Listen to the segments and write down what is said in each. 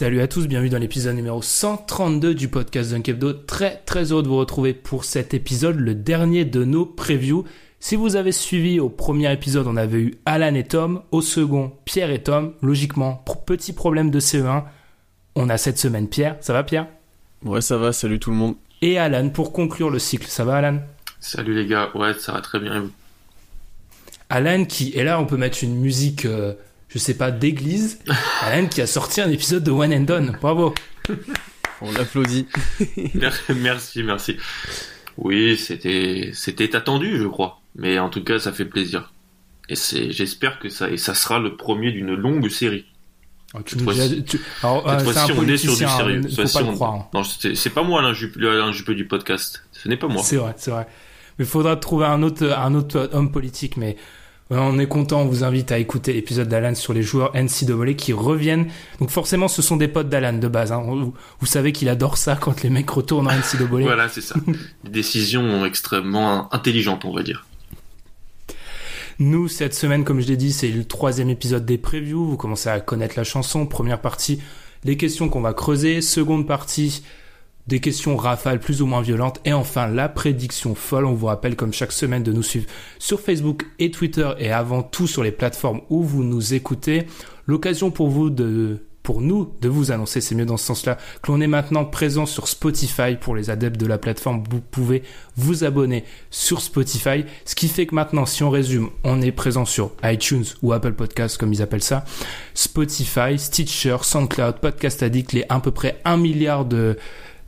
Salut à tous, bienvenue dans l'épisode numéro 132 du podcast Dunk Hebdo. Très très heureux de vous retrouver pour cet épisode, le dernier de nos previews. Si vous avez suivi au premier épisode, on avait eu Alan et Tom. Au second, Pierre et Tom. Logiquement, pour petit problème de CE1, on a cette semaine Pierre. Ça va Pierre? Ouais, ça va, salut tout le monde. Et Alan pour conclure le cycle. Ça va Alan? Salut les gars, ouais, ça va très bien. et vous? Alan qui, et là on peut mettre une musique, euh, je sais pas, d'église. Alan qui a sorti un épisode de One and Done. Bravo. On l'applaudit. merci, merci. Oui, c'était, c'était attendu, je crois. Mais en tout cas, ça fait plaisir. Et c'est, j'espère que ça, et ça sera le premier d'une longue série. Alors, tu Cette fois-ci- tu- euh, on est sur du sérieux. Cette faut pas le on- croire. Non, c'est, c'est pas moi Alain Juppé, Alain Juppé du podcast. Ce n'est pas moi. C'est vrai, c'est vrai. Mais il faudra trouver un autre, un autre homme politique. Mais on est content, on vous invite à écouter l'épisode d'Alan sur les joueurs NCAA qui reviennent. Donc forcément, ce sont des potes d'Alan de base. hein. Vous, vous savez qu'il adore ça quand les mecs retournent en NCAA. Voilà, c'est ça. Des décisions extrêmement intelligentes, on va dire. Nous, cette semaine, comme je l'ai dit, c'est le troisième épisode des previews. Vous commencez à connaître la chanson. Première partie, les questions qu'on va creuser. Seconde partie, des questions rafales plus ou moins violentes. Et enfin, la prédiction folle. On vous rappelle, comme chaque semaine, de nous suivre sur Facebook et Twitter et avant tout sur les plateformes où vous nous écoutez. L'occasion pour vous de pour nous de vous annoncer, c'est mieux dans ce sens-là, que l'on est maintenant présent sur Spotify pour les adeptes de la plateforme. Vous pouvez vous abonner sur Spotify, ce qui fait que maintenant, si on résume, on est présent sur iTunes ou Apple Podcasts comme ils appellent ça, Spotify, Stitcher, SoundCloud, Podcast Addict, les à peu près 1 milliard de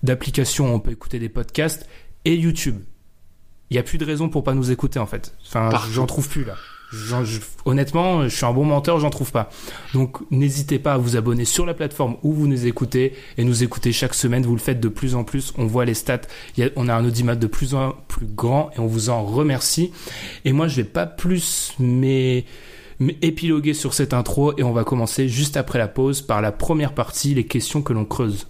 d'applications où on peut écouter des podcasts et YouTube. Il n'y a plus de raison pour pas nous écouter en fait. Enfin, j'en trouve plus là. Je- honnêtement, je suis un bon menteur, j'en trouve pas. Donc, n'hésitez pas à vous abonner sur la plateforme où vous nous écoutez et nous écoutez chaque semaine. Vous le faites de plus en plus. On voit les stats. Il y a- on a un audimat de plus en plus grand et on vous en remercie. Et moi, je vais pas plus mais épiloguer sur cette intro et on va commencer juste après la pause par la première partie, les questions que l'on creuse.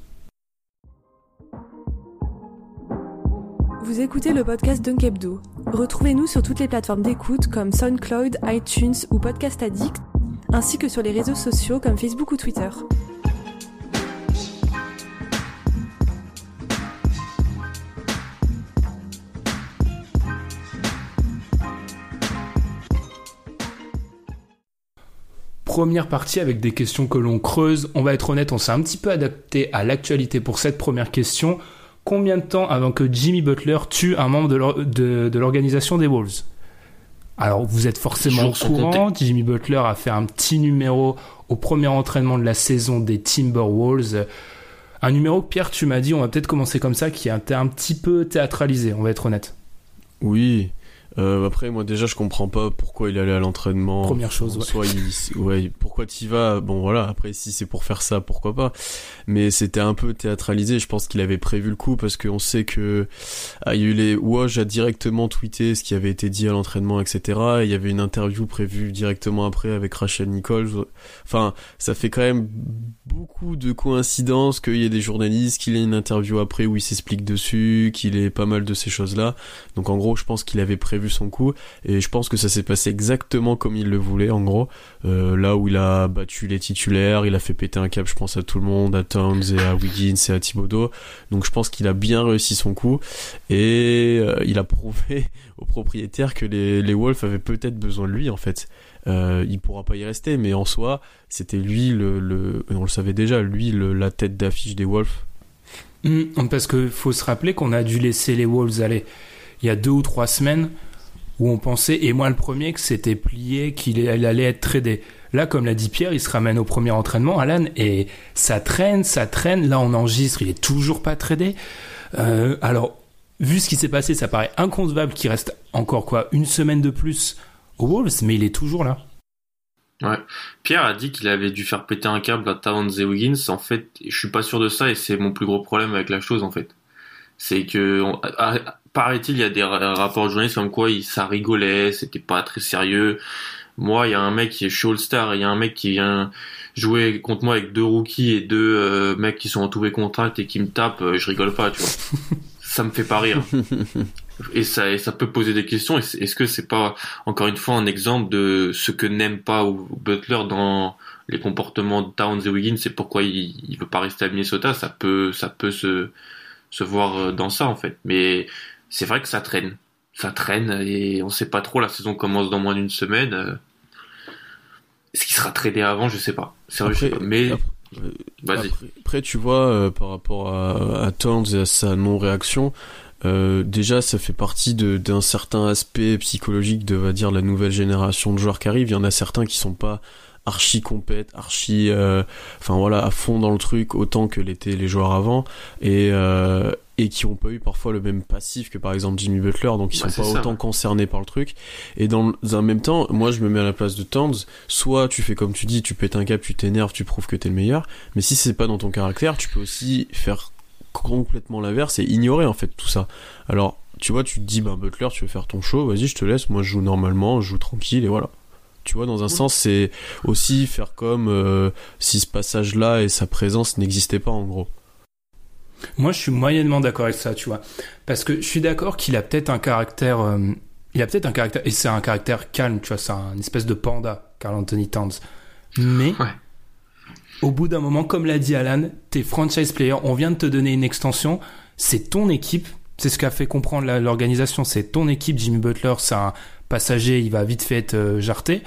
Vous écoutez le podcast Dunk Hebdo. Retrouvez-nous sur toutes les plateformes d'écoute comme SoundCloud, iTunes ou Podcast Addict, ainsi que sur les réseaux sociaux comme Facebook ou Twitter. Première partie avec des questions que l'on creuse. On va être honnête, on s'est un petit peu adapté à l'actualité pour cette première question. Combien de temps avant que Jimmy Butler tue un membre de l'or- de de l'organisation des Wolves? Alors, vous êtes forcément au courant. Jimmy Butler a fait un petit numéro au premier entraînement de la saison des Timberwolves. Un numéro que Pierre, tu m'as dit, on va peut-être commencer comme ça, qui a été un petit peu théâtralisé, on va être honnête. Oui. Euh, après, moi déjà, je comprends pas pourquoi il allait à l'entraînement. Première chose, ouais. Soit il, ouais, pourquoi t'y vas? Bon, voilà. Après, si c'est pour faire ça, pourquoi pas? Mais c'était un peu théâtralisé. Je pense qu'il avait prévu le coup parce qu'on sait que ah, il y a eu les Woj a directement tweeté ce qui avait été dit à l'entraînement, etc. Et il y avait une interview prévue directement après avec Rachel Nichols. Enfin, ça fait quand même beaucoup de coïncidences qu'il y ait des journalistes, qu'il ait une interview après où il s'explique dessus, qu'il ait pas mal de ces choses-là. Donc en gros, je pense qu'il avait prévu prévu son coup et je pense que ça s'est passé exactement comme il le voulait en gros. Euh, là où il a battu les titulaires, il a fait péter un cap, je pense à tout le monde, à Towns et à Wiggins et à Thibodeau. Donc je pense qu'il a bien réussi son coup et euh, il a prouvé aux propriétaires que les, les Wolves avaient peut-être besoin de lui en fait. Euh, il pourra pas y rester, mais en soi, c'était lui le, le, on le savait déjà, lui le, la tête d'affiche des Wolves. Mmh, parce que faut se rappeler qu'on a dû laisser les Wolves aller il y a deux ou trois semaines où on pensait, et moi le premier, que c'était plié, qu'il allait être tradé. Là, comme l'a dit Pierre, il se ramène au premier entraînement, Alan, et ça traîne, ça traîne. Là, on enregistre, il est toujours pas tradé. Euh, alors, vu ce qui s'est passé, ça paraît inconcevable qu'il reste encore quoi, une semaine de plus aux Wolves, mais il est toujours là. Ouais. Pierre a dit qu'il avait dû faire péter un câble à Towns et Wiggins. En fait, je suis pas sûr de ça et c'est mon plus gros problème avec la chose en fait. C'est que paraît-il, il y a des ra- rapports journalistes comme quoi ça rigolait, c'était pas très sérieux. Moi, il y a un mec qui est je suis All-Star, il y a un mec qui vient jouer contre moi avec deux rookies et deux euh, mecs qui sont entourés contract et qui me tapent, euh, je rigole pas, tu vois. ça me fait pas rire. Et ça, et ça peut poser des questions. Est-ce que c'est pas encore une fois un exemple de ce que n'aime pas Butler dans les comportements de Towns et Wiggins C'est pourquoi il, il veut pas rester à Minnesota? Ça peut, ça peut se, se voir euh, dans ça en fait. Mais c'est vrai que ça traîne, ça traîne et on sait pas trop. La saison commence dans moins d'une semaine. euh. Est-ce qu'il sera tradé avant Je sais pas. Sérieux, je sais Après- pas. Mais après- vas-y. Après, après, tu vois, euh, par rapport à, à Towns et à sa non-réaction, euh, déjà, ça fait partie d'un certain aspect psychologique de, va dire, la nouvelle génération de joueurs qui arrivent. Il y en a certains qui sont pas archi compètes, archi, euh, enfin voilà, à fond dans le truc autant que l'étaient les joueurs avant et euh, et qui ont pas eu parfois le même passif que par exemple Jimmy Butler, donc ils Bah, sont pas ça, autant concernés par le truc. Et dans un même temps, moi je me mets à la place de Towns. Soit tu fais comme tu dis, tu pètes un cap, tu t'énerves, tu prouves que t'es le meilleur. Mais si c'est pas dans ton caractère, tu peux aussi faire complètement l'inverse et ignorer en fait tout ça. Alors, tu vois, tu te dis, bah Butler, tu veux faire ton show, vas-y, je te laisse, moi je joue normalement, je joue tranquille et voilà. Tu vois, dans un sens, c'est aussi faire comme euh, si ce passage-là et sa présence n'existaient pas en gros. Moi, je suis moyennement d'accord avec ça, tu vois. Parce que je suis d'accord qu'il a peut-être un caractère. euh, il a peut-être un caractère. Et c'est un caractère calme, tu vois. C'est un espèce de panda, Carl Anthony Towns. Mais. Ouais. Au bout d'un moment, comme l'a dit Alan, t'es franchise player, on vient de te donner une extension, c'est ton équipe, c'est ce qu'a fait comprendre l'organisation, c'est ton équipe, Jimmy Butler, c'est un passager, il va vite fait être euh, jarté,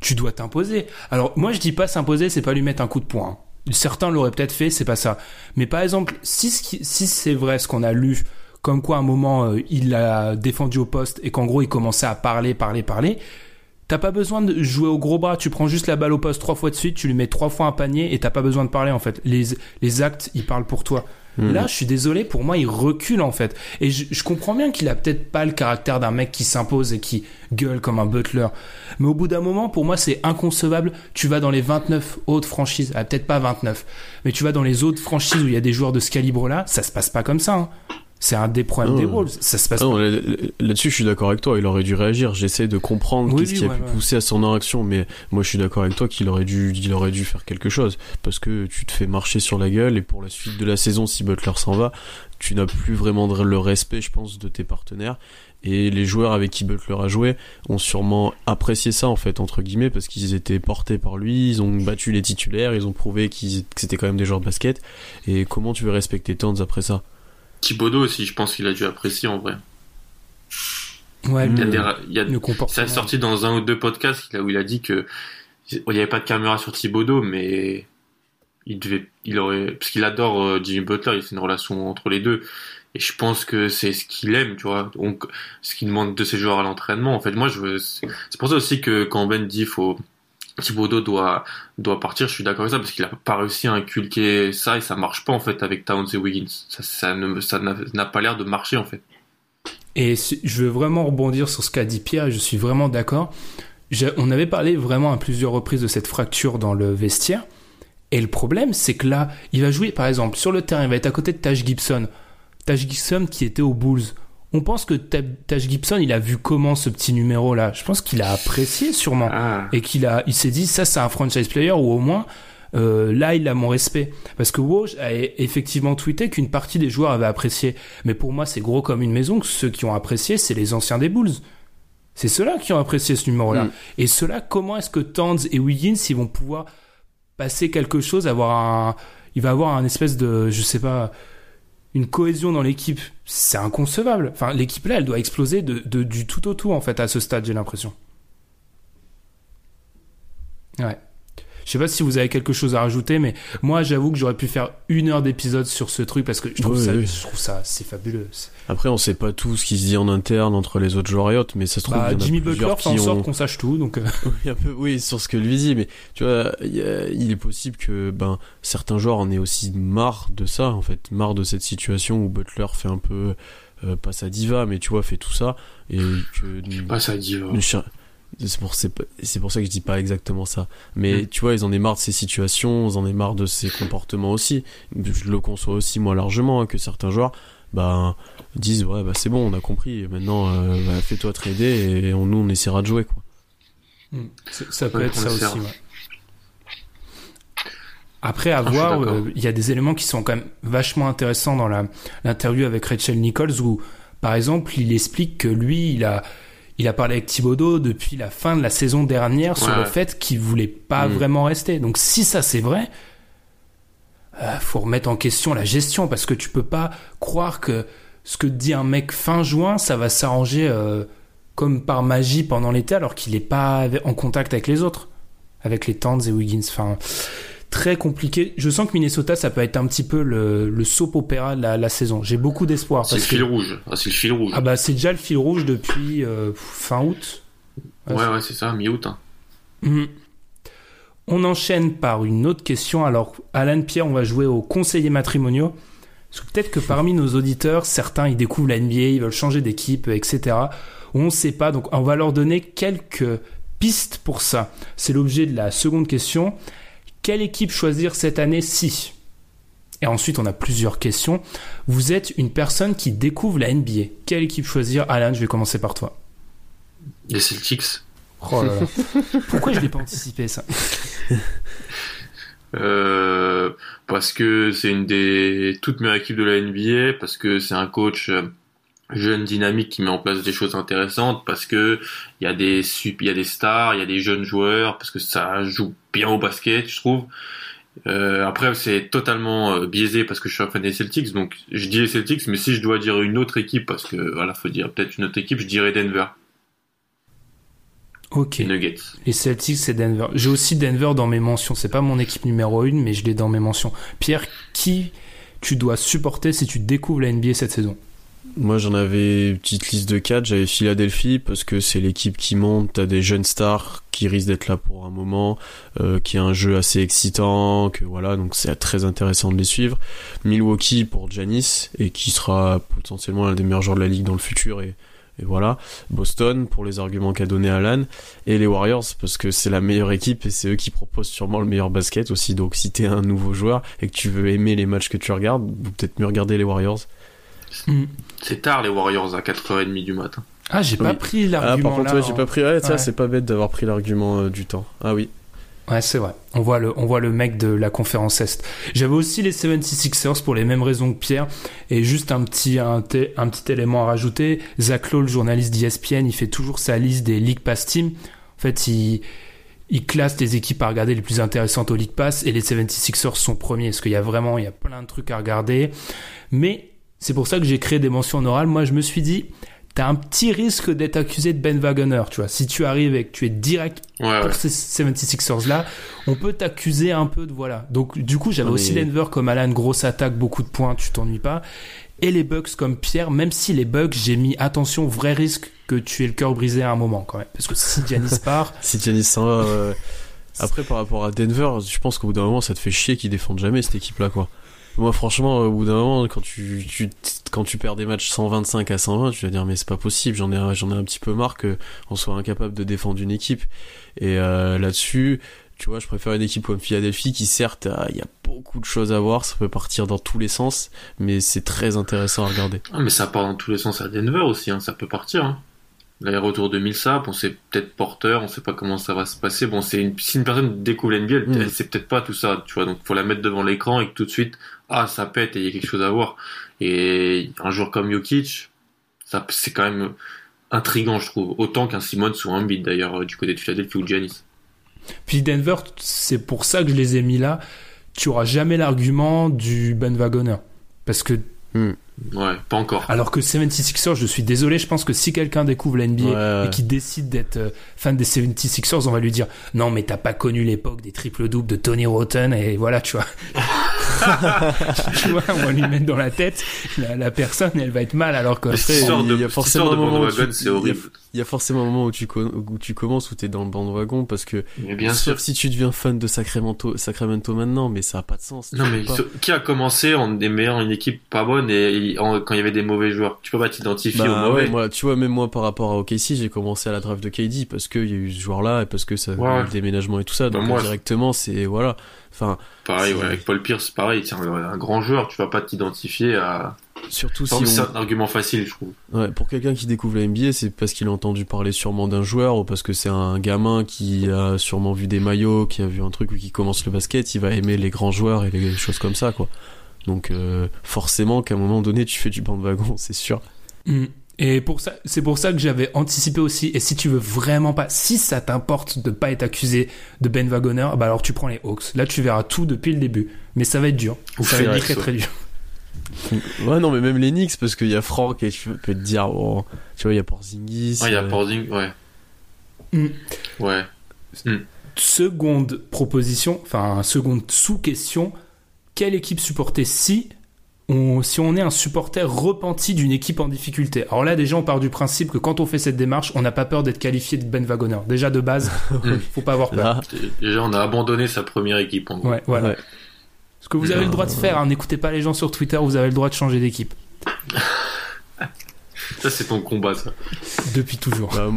tu dois t'imposer. Alors moi je dis pas s'imposer, c'est pas lui mettre un coup de poing. Certains l'auraient peut-être fait, c'est pas ça. Mais par exemple, si, si c'est vrai ce qu'on a lu, comme quoi à un moment euh, il a défendu au poste et qu'en gros il commençait à parler, parler, parler, T'as pas besoin de jouer au gros bras, tu prends juste la balle au poste trois fois de suite, tu lui mets trois fois un panier et t'as pas besoin de parler en fait. Les actes, ils parlent pour toi. Là, je suis désolé, pour moi, il recule en fait. Et je, je comprends bien qu'il a peut-être pas le caractère d'un mec qui s'impose et qui gueule comme un butler. Mais au bout d'un moment, pour moi, c'est inconcevable. Tu vas dans les 29 autres franchises, ah, peut-être pas 29, mais tu vas dans les autres franchises où il y a des joueurs de ce calibre-là, ça se passe pas comme ça. hein. C'est un des problèmes Ah des. Wolves. Ça se passe non, là- Là-dessus, je suis d'accord avec toi. Il aurait dû réagir. J'essaie de comprendre Oui, qu'est-ce oui, qui a pu ouais. pousser à son réaction, mais moi, je suis d'accord avec toi qu'il aurait dû, il aurait dû faire quelque chose parce que tu te fais marcher sur la gueule et pour la suite de la saison, si Butler s'en va, tu n'as plus vraiment le respect, je pense, de tes partenaires. Et les joueurs avec qui Butler a joué ont sûrement apprécié ça, en fait, entre guillemets, parce qu'ils étaient portés par lui, ils ont battu les titulaires, ils ont prouvé qu'ils, que c'était quand même des joueurs de basket. Et comment tu veux respecter Towns après ça? Thibodeau aussi, je pense qu'il a dû apprécier en vrai. Ouais, Il y a le- des, il y a, le ça est sorti dans un ou deux podcasts là où il a dit que il n'y avait pas de caméra sur Thibodeau, mais il devait, il aurait, parce qu'il adore euh, Jimmy Butler, il fait une relation entre les deux. Et je pense que c'est ce qu'il aime, tu vois. Donc, ce qu'il demande de ses joueurs à l'entraînement. En fait, moi, je c'est pour ça aussi que quand Ben dit faut, Thibodeau doit, doit partir, je suis d'accord avec ça, parce qu'il a pas réussi à inculquer ça et ça marche pas, en fait, avec Towns et Wiggins. Ça, ça n'a n'a pas l'air de marcher, en fait. Et je veux vraiment rebondir sur ce qu'a dit Pierre, je suis vraiment d'accord. On avait parlé vraiment à plusieurs reprises de cette fracture dans le vestiaire. Et le problème, c'est que là, il va jouer, par exemple, sur le terrain, il va être à côté de Taj Gibson. Taj Gibson qui était aux Bulls. On pense que Ta- Taj Gibson, il a vu comment ce petit numéro-là? Je pense qu'il a apprécié sûrement. Ah. Et qu'il a, il s'est dit, ça, c'est un franchise player, ou au moins, euh, là il a mon respect parce que Woj a e- effectivement tweeté qu'une partie des joueurs avaient apprécié mais pour moi c'est gros comme une maison que ceux qui ont apprécié c'est les anciens des Bulls c'est ceux-là qui ont apprécié ce numéro-là Mm. et ceux-là comment est-ce que Towns et Wiggins ils vont pouvoir passer quelque chose avoir un il va avoir un espèce de je sais pas une cohésion dans l'équipe c'est inconcevable. Enfin l'équipe là elle doit exploser de, du tout au tout en fait à ce stade j'ai l'impression. Ouais je sais pas si vous avez quelque chose à rajouter, mais moi j'avoue que j'aurais pu faire une heure d'épisode sur ce truc parce que je trouve Oui, ça, oui. je trouve ça, c'est fabuleux. Après, on sait pas tout ce qui se dit en interne entre les autres joueurs et autres, mais ça se trouve, Bah, il y en a Jimmy Butler fait en sorte ont- qu'on sache tout, donc euh, Oui, un peu, oui, sur ce que lui dit, mais tu vois, il y a- il est possible que ben certains joueurs en aient aussi marre de ça, en fait, marre de cette situation où Butler fait un peu euh, pas sa diva, mais tu vois, fait tout ça et que Pas ne cher- c'est pour, c'est pour ça que je dis pas exactement ça. Mais Mm. tu vois, ils en aient marre de ces situations, ils en aient marre de ces comportements aussi. Je le conçois aussi, moi, largement, hein, que certains joueurs ben, disent Ouais, bah, c'est bon, on a compris, maintenant, euh, bah, fais-toi trader et on, nous, on essaiera de jouer. Quoi. c'est- ça peut Ouais, être ça aussi. ouais. Après, à Ah, voir, euh, il y a des éléments qui sont quand même vachement intéressants dans la- l'interview avec Rachel Nichols où, par exemple, il explique que lui, il a, il a parlé avec Thibodeau depuis la fin de la saison dernière sur Ouais. le fait qu'il voulait pas Mm. vraiment rester. Donc, si ça c'est vrai, euh, faut remettre en question la gestion parce que tu peux pas croire que ce que dit un mec fin juin, ça va s'arranger euh, comme par magie pendant l'été alors qu'il est pas en contact avec les autres, avec les Towns et Wiggins. Enfin, très compliqué. Je sens que Minnesota, ça peut être un petit peu le, le soap opéra de la, la saison. J'ai beaucoup d'espoir C'est le que fil rouge. Ah, c'est le fil rouge. ah bah c'est déjà le fil rouge depuis euh, fin août. ouais, ouais, c'est ça, mi-août. hein. Mhm. On enchaîne par une autre question. Alors, Alan Pierre, on va jouer aux conseillers matrimoniaux. Parce que peut-être que parmi nos auditeurs, certains, ils découvrent la NBA, ils veulent changer d'équipe, etc. On ne sait pas, donc on va leur donner quelques pistes pour ça. C'est l'objet de la seconde question. Quelle équipe choisir cette année si Et ensuite, on a plusieurs questions. Vous êtes une personne qui découvre la NBA. Quelle équipe choisir? Alan, je vais commencer par toi. Les Celtics. Oh là là. Pourquoi je l'ai pas anticipé ça? Euh, parce que c'est une des toutes meilleures équipes de la NBA, parce que c'est un coach euh, jeune, dynamique, qui met en place des choses intéressantes, parce que il y a des sup- il y a des stars, il y a des jeunes joueurs, parce que ça joue bien au basket, je trouve. Euh, après, c'est totalement euh, biaisé parce que je suis un fan des Celtics, donc je dis les Celtics, mais si je dois dire une autre équipe, parce que voilà, faut dire peut-être une autre équipe, je dirais Denver, Ok. les Nuggets. Les Celtics, c'est Denver. J'ai aussi Denver dans mes mentions. C'est pas mon équipe numéro une, mais je l'ai dans mes mentions. Pierre, qui tu dois supporter si tu découvres la NBA cette saison? Moi, j'en avais une petite liste de 4. J'avais Philadelphie parce que c'est l'équipe qui monte. T'as des jeunes stars qui risquent d'être là pour un moment, euh, qui a un jeu assez excitant, que voilà, donc c'est très intéressant de les suivre. Milwaukee pour Giannis et qui sera potentiellement l'un des meilleurs joueurs de la ligue dans le futur et, et voilà. Boston pour les arguments qu'a donné Alan et les Warriors parce que c'est la meilleure équipe et c'est eux qui proposent sûrement le meilleur basket aussi. Donc si t'es un nouveau joueur et que tu veux aimer les matchs que tu regardes, peut-être mieux regarder les Warriors. C'est tard les Warriors à 4h30 du matin. Ah, j'ai pas Oui. pris Ah, l'argument par contre, ouais, j'ai en- pas pris. Ouais, ça, Ouais. c'est pas bête d'avoir pris l'argument euh, du temps. Ah oui. Ouais, c'est vrai. On voit le, on voit le mec de la conférence Est. J'avais aussi les 76ers pour les mêmes raisons que Pierre. Et juste un petit, un, un petit élément à rajouter. Zach Lowe, le journaliste d'ESPN, il fait toujours sa liste des League Pass Team. En fait, il, il classe les équipes à regarder les plus intéressantes au League Pass et les 76ers sont premiers. Parce qu'il y a vraiment, il y a plein de trucs à regarder. Mais c'est pour ça que j'ai créé des mentions orales. Moi, je me suis dit, t'as un petit risque d'être accusé de Ben Wagoner, tu vois. Si tu arrives et que tu es direct Ouais, ouais. pour ces 76ers là, on peut t'accuser un peu de voilà. Donc du coup, j'avais aussi mais- Denver comme Alan, grosse attaque, beaucoup de points, tu t'ennuies pas. Et les Bucks comme Pierre, même si les Bucks, j'ai mis attention, vrai risque que tu aies le cœur brisé à un moment quand même. Parce que si Giannis part, Si Giannis s'en va. euh, Après, par rapport à Denver, je pense qu'au bout d'un moment, ça te fait chier qu'ils défendent jamais cette équipe-là, quoi. Moi, franchement, au bout d'un moment, quand tu, tu, quand tu perds des matchs 125 à 120, tu vas dire, mais c'est pas possible, j'en ai, j'en ai un petit peu marre qu'on soit incapable de défendre une équipe. Et euh, là-dessus, tu vois, je préfère une équipe comme Philadelphie qui, certes, il y a beaucoup de choses à voir, ça peut partir dans tous les sens, mais c'est très intéressant à regarder. Ah, mais ça part dans tous les sens à Denver aussi, hein, ça peut partir. Hein. L'aller-retour de Millsap, on sait peut-être porteur, on sait pas comment ça va se passer. Bon, c'est une, si une personne découvre l'NBA, elle, Mm. elle sait peut-être pas tout ça, tu vois. Donc, faut la mettre devant l'écran et que tout de suite, ah, ça pète et il y a quelque chose à voir. Et un joueur comme Jokic, ça, c'est quand même intrigant, je trouve. Autant qu'un Simon ou un Embiid, d'ailleurs, euh, du côté de Philadelphie ou de Giannis. Puis Denver, c'est pour ça que je les ai mis là. Tu auras jamais l'argument du bandwagoner. Parce que, Ouais, pas encore. alors que 76ers, je suis désolé, je pense que si quelqu'un découvre la NBA Ouais, ouais. et qui décide d'être euh, fan des 76ers, on va lui dire non, mais t'as pas connu l'époque des triple-doubles de Tony Rotten et voilà, tu vois. tu vois, on va lui mettre dans la tête la, la personne elle va être mal alors que. Histoire il de, y a forcément un moment où bandwagon, tu- c'est il y a- horrible. Il y a forcément un moment où tu, où tu commences où t'es dans le bandwagon parce que Mais bien sauf sûr. si tu deviens fan de Sacramento, Sacramento maintenant, mais ça a pas de sens. Non mais qui a commencé en aimant une équipe pas bonne et en- quand il y avait des mauvais joueurs? Tu peux pas t'identifier Bah aux mauvais. ouais, moi, tu vois, même moi par rapport à OKC, j'ai commencé à la draft de KD parce qu'il y a eu ce joueur-là et parce que ça, Ouais. le déménagement et tout ça. Bah, Donc moi, directement, c'est voilà. Enfin, Pareil, ouais, avec Paul Pierce, pareil, c'est un, un grand joueur, tu vas pas t'identifier à. surtout si c'est on, un argument facile, je trouve. Ouais, pour quelqu'un qui découvre la NBA, c'est parce qu'il a entendu parler sûrement d'un joueur ou parce que c'est un gamin qui a sûrement vu des maillots, qui a vu un truc ou qui commence le basket, il va aimer les grands joueurs et les choses comme ça, quoi. Donc euh, forcément qu'à un moment donné, tu fais du bandwagon, c'est sûr. Mm. Et pour ça, c'est pour ça que j'avais anticipé aussi. Et si tu veux vraiment pas, si ça t'importe de pas être accusé de Ben Wagoner, bah alors tu prends les Hawks. Là, tu verras tout depuis le début. Mais ça va être dur. Ou ça va être très très dur. Ouais, non, mais même les Knicks, parce qu'il y a Franck et tu peux te dire, oh, tu vois, il y a Porzingis. Ah, il y a euh, Porzing, ouais. Mm. Ouais. Seconde proposition, enfin seconde sous-question. Quelle équipe supporter si on, si on est un supporter repenti d'une équipe en difficulté Alors là, déjà, on part du principe que quand on fait cette démarche, on n'a pas peur d'être qualifié de Ben Wagoner. Déjà de base, faut pas avoir peur. Là, Déjà, on a abandonné sa première équipe, en gros. Ouais, voilà. Ouais. Ce que vous avez le droit de faire, hein, n'écoutez pas les gens sur Twitter, vous avez le droit de changer d'équipe. Ça, c'est ton combat, ça. Depuis toujours. bah,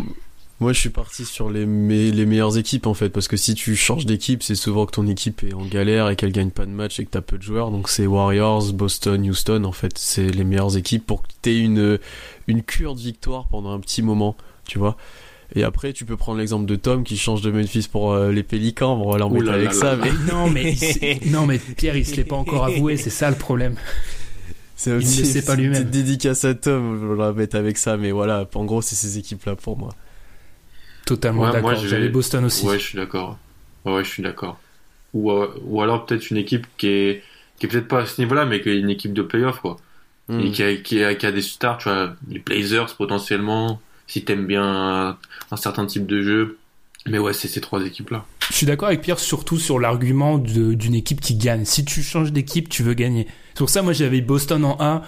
moi, je suis parti sur les, me- les meilleures équipes, en fait, parce que si tu changes d'équipe, c'est souvent que ton équipe est en galère et qu'elle gagne pas de match et que t'as peu de joueurs. Donc c'est Warriors, Boston, Houston, en fait, c'est les meilleures équipes pour que t'aies une, une cure de victoire pendant un petit moment, tu vois. Et après, tu peux prendre l'exemple de Tom qui change de Memphis pour euh, les Pélicans. Bon, on va avec là ça, là. mais non, mais, il non, mais Pierre, il se l'est pas encore avoué, c'est ça le problème. c'est ne aussi le sait pas une lui-même. petite dédicace à Tom. On va l'embêter avec ça, mais voilà. En gros, c'est ces équipes-là pour moi. Totalement Ouais, d'accord. J'avais Boston aussi. Ouais, je suis d'accord. Ouais, je suis d'accord. Ou, euh, ou alors peut-être une équipe qui est, qui est peut-être pas à ce niveau-là, mais qui est une équipe de playoff, quoi. Hmm. Et qui a, qui, a, qui a des stars, tu vois, les Blazers potentiellement, si t'aimes bien un, un certain type de jeu. Mais ouais, c'est ces trois équipes-là. Je suis d'accord avec Pierre surtout sur l'argument d'une équipe qui gagne. Si tu changes d'équipe, tu veux gagner. C'est pour ça, moi, j'avais Boston en 1.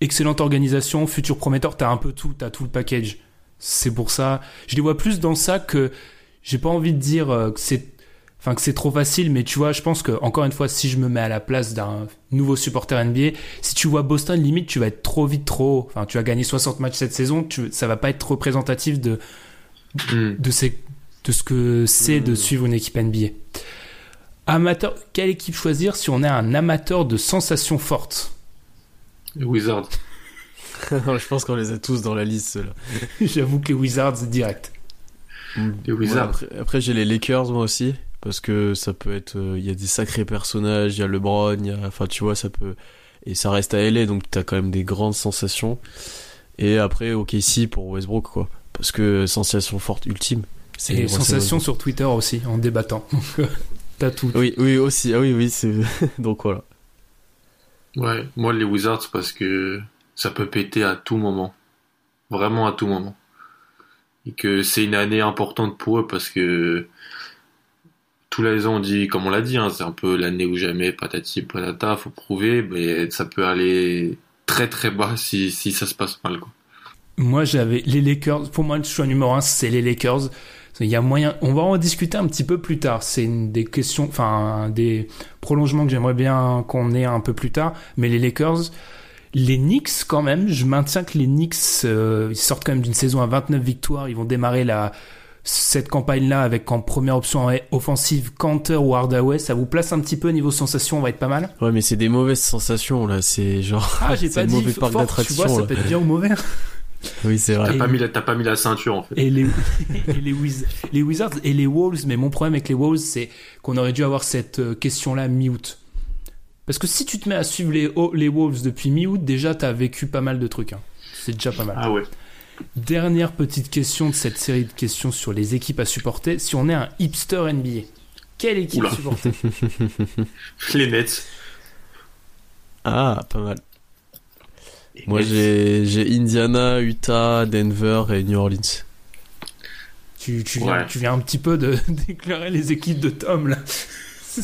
Excellente organisation, futur prometteur, t'as un peu tout, t'as tout le package. C'est pour ça, je les vois plus dans ça que j'ai pas envie de dire euh, que c'est, enfin que c'est trop facile, mais tu vois, je pense que encore une fois, si je me mets à la place d'un nouveau supporter NBA, si tu vois Boston, limite, tu vas être trop vite, trop haut. Enfin, tu as gagné 60 matchs cette saison, tu, ça va pas être représentatif de, Hmm. de, ces, de ce que c'est de suivre une équipe NBA. Amateur, quelle équipe choisir si on est un amateur de sensations fortes? Les Wizards. je pense qu'on les a tous dans la liste. J'avoue que les Wizards, direct. Les Wizards. Ouais, après, après, j'ai les Lakers, moi aussi. Parce que ça peut être. euh, Il y a des sacrés personnages, il y a LeBron, il y a. Enfin, tu vois, ça peut. Et ça reste à LA, donc t'as quand même des grandes sensations. Et après, OKC pour Westbrook, quoi. Parce que sensation forte ultime. c'est Et Westbrook. sur Twitter aussi, en débattant. Euh, T'as tout. Oui, oui, aussi. Ah oui, oui, c'est. donc voilà. Ouais, moi les Wizards parce que ça peut péter à tout moment. Vraiment à tout moment. Et que c'est une année importante pour eux parce que tous les ans on dit, comme on l'a dit, hein, c'est un peu l'année ou jamais, patati patata, faut prouver, mais ça peut aller très très bas si, si ça se passe mal. Moi, j'avais les Lakers. Pour moi, le choix numéro un, c'est les Lakers. Il y a moyen. On va en discuter un petit peu plus tard. C'est une des questions, enfin, des prolongements que j'aimerais bien qu'on ait un peu plus tard. Mais les Lakers, les Knicks, quand même, je maintiens que les Knicks, euh, ils sortent quand même d'une saison à 29 victoires. Ils vont démarrer la, cette campagne-là avec en première option offensive Cantor ou Hardaway. Ça vous place un petit peu niveau sensation, on va être pas mal. Ouais, mais c'est des mauvaises sensations, là. C'est genre. Ah, j'ai pas dit mauvais parc fort, tu vois, ça peut être bien ou mauvais. Oui, c'est vrai. T'as pas, mis la, t'as pas mis la ceinture en fait. Et les, et les, Wiz- les Wizards et les Wolves, mais mon problème avec les Wolves, c'est qu'on aurait dû avoir cette euh, question-là mi-août. Parce que si tu te mets à suivre les, les Wolves depuis mi-août, déjà t'as vécu pas mal de trucs. hein. C'est déjà pas mal. Ah ouais. Dernière petite question de cette série de questions sur les équipes à supporter. Si on est un hipster NBA, quelle équipe Oula. supporter? Les Nets. Ah, pas mal. Les Moi, j'ai j'ai Indiana, Utah, Denver et New Orleans. tu, tu, viens, Ouais. tu viens un petit peu de déclarer les équipes de Tom là.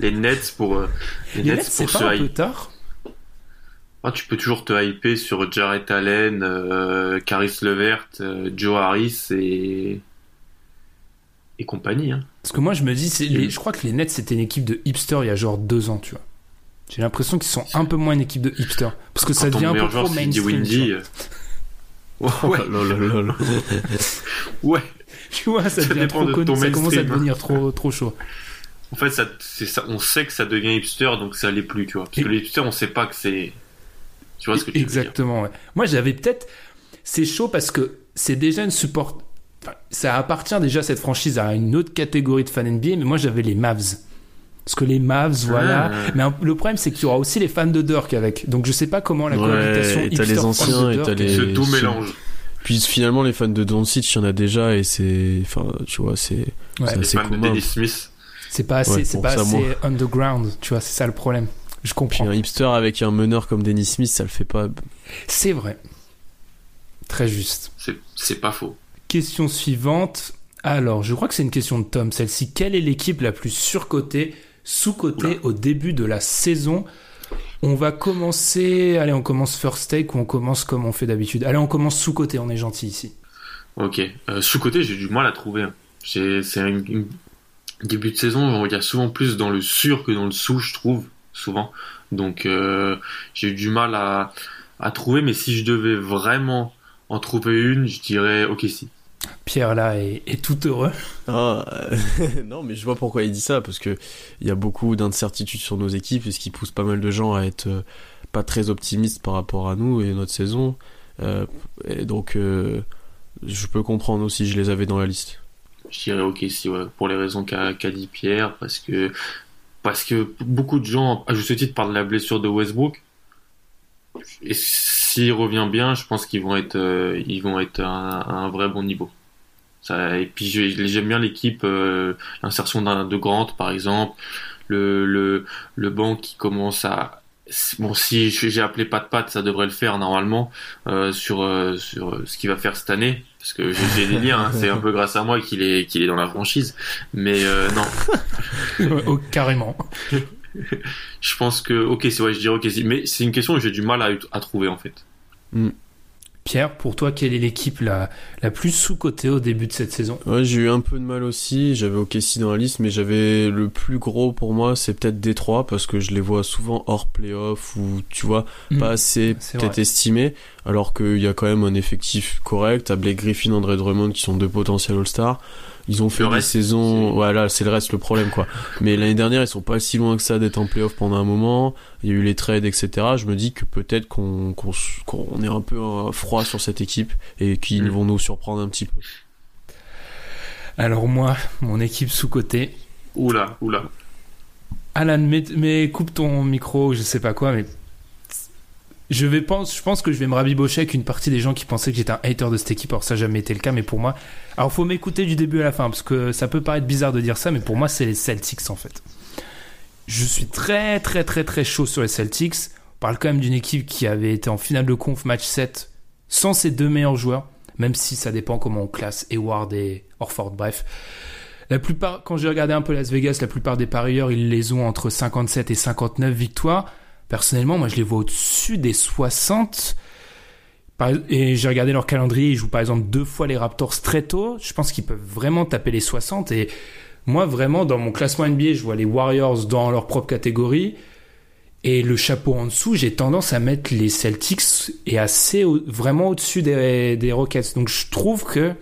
Les Nets pour, euh, les Les Nets pour pas un se peu tard Ah, tu peux toujours te hyper sur Jarrett Allen, euh, Caris Levert, euh, Joe Harris et et compagnie. Hein. Parce que moi, je me dis, c'est les- je crois que les Nets, c'était une équipe de hipster il y a genre deux ans, tu vois. J'ai l'impression qu'ils sont un peu moins une équipe de hipster. Parce que ça Quand devient un peu meilleur trop joueur c'est Cindy mainstream. Windy. euh, Ouais, Oh ouais. Tu vois, ça, Ça devient trop de connu, ça commence à devenir trop, trop chaud. En fait, ça, c'est ça, on sait que ça devient hipster, donc ça l'est plus, tu vois. Parce que les hipsters, on sait pas que c'est. Tu vois ce que tu veux dire Exactement, ouais. Moi, j'avais peut-être. C'est chaud parce que c'est déjà une support. enfin, ça appartient déjà, cette franchise, à une autre catégorie de fans NBA, mais moi, j'avais les Mavs. Parce que les Mavs, voilà. Ah. Mais le problème, c'est qu'il y aura aussi les fans de Dirk avec. Donc, je sais pas comment la cohabitation Ouais, et t'as les anciens et t'as les. Ce tout mélange. Puis finalement, les fans de Doncic, il y en a déjà et c'est. Enfin, tu vois, c'est. Ouais. c'est Les assez fans de commun. Dennis Smith. C'est pas assez, Ouais, c'est pas ça, assez underground, tu vois, c'est ça le problème. Je Puis comprends. un hipster avec un meneur comme Dennis Smith, ça le fait pas. C'est vrai. Très juste. C'est, c'est pas faux. Question suivante. Alors, je crois que c'est une question de Tom, celle-ci. Quelle est l'équipe la plus surcotée, sous-cotée au début de la saison? On va commencer. Allez, on commence first take ou on commence comme on fait d'habitude? Allez, on commence sous-côté, on est gentil ici. Ok. Euh, sous-côté, j'ai du mal à trouver. hein. J'ai, c'est un une- début de saison, on va souvent plus dans le sur que dans le sous, je trouve, souvent. Donc, euh, j'ai eu du mal à, à trouver, mais si je devais vraiment en trouver une, je dirais ok, si. Pierre là est, est tout heureux. Ah, euh, non, mais je vois pourquoi il dit ça, parce que il y a beaucoup d'incertitudes sur nos équipes, et ce qui pousse pas mal de gens à être euh, pas très optimistes par rapport à nous et notre saison. Euh, et donc, euh, je peux comprendre aussi, je les avais dans la liste. Je dirais ok, si, pour les raisons qu'a, dit Pierre, parce que, parce que beaucoup de gens, à juste titre, parlent de la blessure de Westbrook. Et s'il revient bien, je pense qu'ils vont être, euh, ils vont être à un, vrai bon niveau. Et puis j'aime bien l'équipe, euh, l'insertion de Grant par exemple, le, le, le banc qui commence à bon si j'ai appelé pas de patte ça devrait le faire normalement euh, sur euh, sur ce qu'il va faire cette année parce que j'ai des liens hein, c'est un peu grâce à moi qu'il est qu'il est dans la franchise. Mais euh, non. Oh, carrément. je pense que ok c'est ouais je dirais ok mais c'est une question que j'ai du mal à, à trouver en fait Pierre, pour toi, quelle est l'équipe la, la plus sous-cotée au début de cette saison? Ouais, j'ai eu un peu de mal aussi. J'avais OKC dans la liste, mais j'avais le plus gros pour moi, c'est peut-être Détroit parce que je les vois souvent hors playoff ou tu vois Mm. pas assez peut-être vrai. estimé, alors qu'il y a quand même un effectif correct. T'as Blake Griffin, André Drummond qui sont deux potentiels All-Star. Ils ont fait Le des reste, saisons, c'est- voilà, c'est le reste le problème quoi. Mais l'année dernière, ils sont pas si loin que ça d'être en playoff pendant un moment. Il y a eu les trades, etc. Je me dis que peut-être qu'on qu'on est un peu euh, froid sur cette équipe et qu'ils Mm. vont nous surprendre un petit peu. Alors moi, mon équipe sous-cotée, oula oula Alan, mais, mais coupe ton micro, je sais pas quoi, mais je vais pense, je pense que je vais me rabibocher avec une partie des gens qui pensaient que j'étais un hater de cette équipe. Alors ça n'a jamais été le cas, mais pour moi, alors faut m'écouter du début à la fin parce que ça peut paraître bizarre de dire ça, mais pour moi c'est les Celtics en fait. Je suis très très très très chaud sur les Celtics. On parle quand même d'une équipe qui avait été en finale de conf match 7 sans ses deux meilleurs joueurs, même si ça dépend comment on classe Hayward et Orford. Bref. La plupart, quand j'ai regardé un peu Las Vegas, la plupart des parieurs, ils les ont entre 57 et 59 victoires. Personnellement, moi, je les vois au-dessus des 60. Par- Et j'ai regardé leur calendrier, ils jouent par exemple deux fois les Raptors très tôt. Je pense qu'ils peuvent vraiment taper les 60. Et moi, vraiment, dans mon classement NBA, je vois les Warriors dans leur propre catégorie. Et le chapeau en dessous, j'ai tendance à mettre les Celtics et assez vraiment au-dessus des, Rockets. Donc je trouve que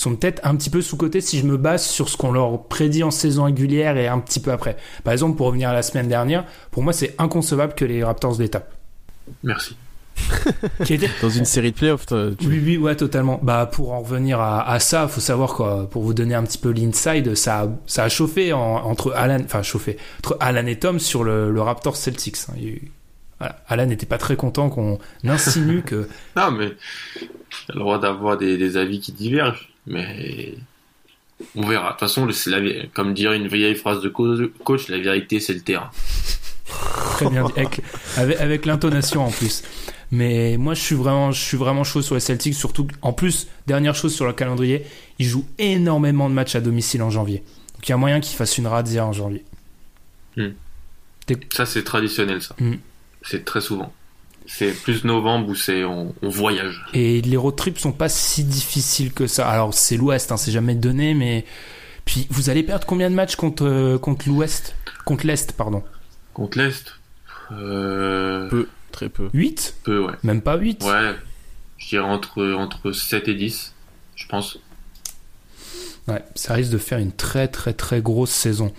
sont peut-être un petit peu sous-cotés si je me base sur ce qu'on leur prédit en saison régulière et un petit peu après. Par exemple, pour revenir à la semaine dernière, pour moi c'est inconcevable que les Raptors les tapent. merci qui était Dans une série de playoffs, tu- Oui, oui, ouais, totalement. Bah, pour en revenir à, à ça, faut savoir quoi, pour vous donner un petit peu l'inside, ça, a- ça a chauffé en- entre Alan, enfin chauffé, entre Alan et Tom sur le, le Raptors Celtics. hein. Il voilà. Alan n'était pas très content qu'on insinue que Non, mais le droit d'avoir des, des avis qui divergent, mais on verra. De toute façon, la comme dirait une vieille phrase de co- coach, la vérité c'est le terrain. très bien dit, avec, avec, avec l'intonation en plus. Mais moi, je suis vraiment, je suis vraiment chaud sur les Celtics, surtout en plus, dernière chose sur le calendrier, ils jouent énormément de matchs à domicile en janvier. Donc il y a moyen qu'ils fassent une razzia en janvier. Ça, c'est traditionnel, ça. Mm. C'est très souvent. C'est plus novembre où c'est on, on voyage. Et les road trips sont pas si difficiles que ça. Alors c'est l'Ouest, hein, c'est jamais donné, mais puis vous allez perdre combien de matchs contre euh, contre l'Ouest, contre l'Est, pardon? Contre l'Est, euh, Peu, très peu. 8 peu, ouais. Même pas 8 Ouais, je dirais entre, entre 7 et 10, je pense. Ouais, ça risque de faire une très très très grosse saison.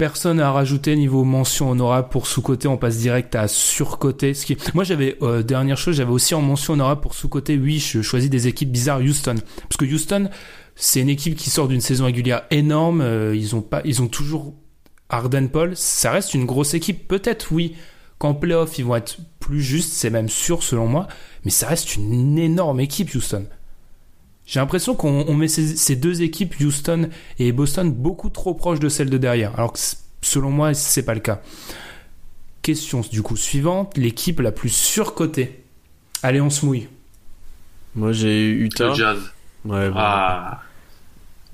Personne à rajouter niveau mention honorable pour sous-côté, on passe direct à qui... Moi j'avais, euh, dernière chose, j'avais aussi en mention honorable pour sous-côté, oui, je choisis des équipes bizarres, Houston. Parce que Houston, c'est une équipe qui sort d'une saison régulière énorme, euh, ils ont pas, ils ont toujours Arden Paul, ça reste une grosse équipe, peut-être oui, qu'en playoff ils vont être plus justes, c'est même sûr selon moi, mais ça reste une énorme équipe Houston. J'ai l'impression qu'on on met ces, ces deux équipes, Houston et Boston, beaucoup trop proches de celles de derrière. Alors que selon moi, c'est pas le cas. Question du coup suivante, l'équipe la plus surcotée. Allez, on se mouille. Moi, j'ai Utah. Le jazz. Ouais, bon. Ah,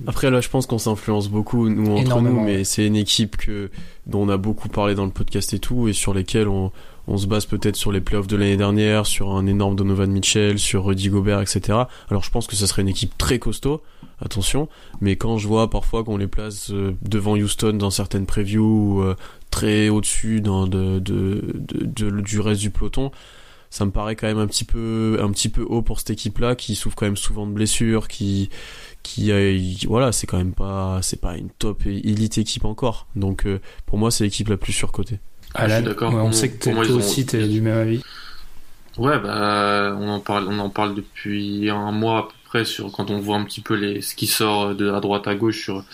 Après là, je pense qu'on s'influence beaucoup nous entre Énormément, nous, mais c'est une équipe que dont on a beaucoup parlé dans le podcast et tout, et sur lesquelles on, on se base peut-être sur les playoffs de l'année dernière, sur un énorme Donovan Mitchell, sur Rudy Gobert, etc. Alors je pense que ça serait une équipe très costaud, attention, mais quand je vois parfois qu'on les place euh, devant Houston dans certaines previews, euh, très au-dessus du reste du peloton, ça me paraît quand même un petit peu haut pour cette équipe-là, qui souffre quand même souvent de blessures, qui voilà c'est quand même pas c'est pas une top élite équipe encore. Donc euh, pour moi c'est l'équipe la plus surcotée Ah, je suis Alan, d'accord. ouais, on sait que moi, toi ont- aussi t'es du même avis. Ouais, bah, on en parle, on en parle depuis un mois à peu près sur quand on voit un petit peu les, ce qui sort de à droite à gauche sur,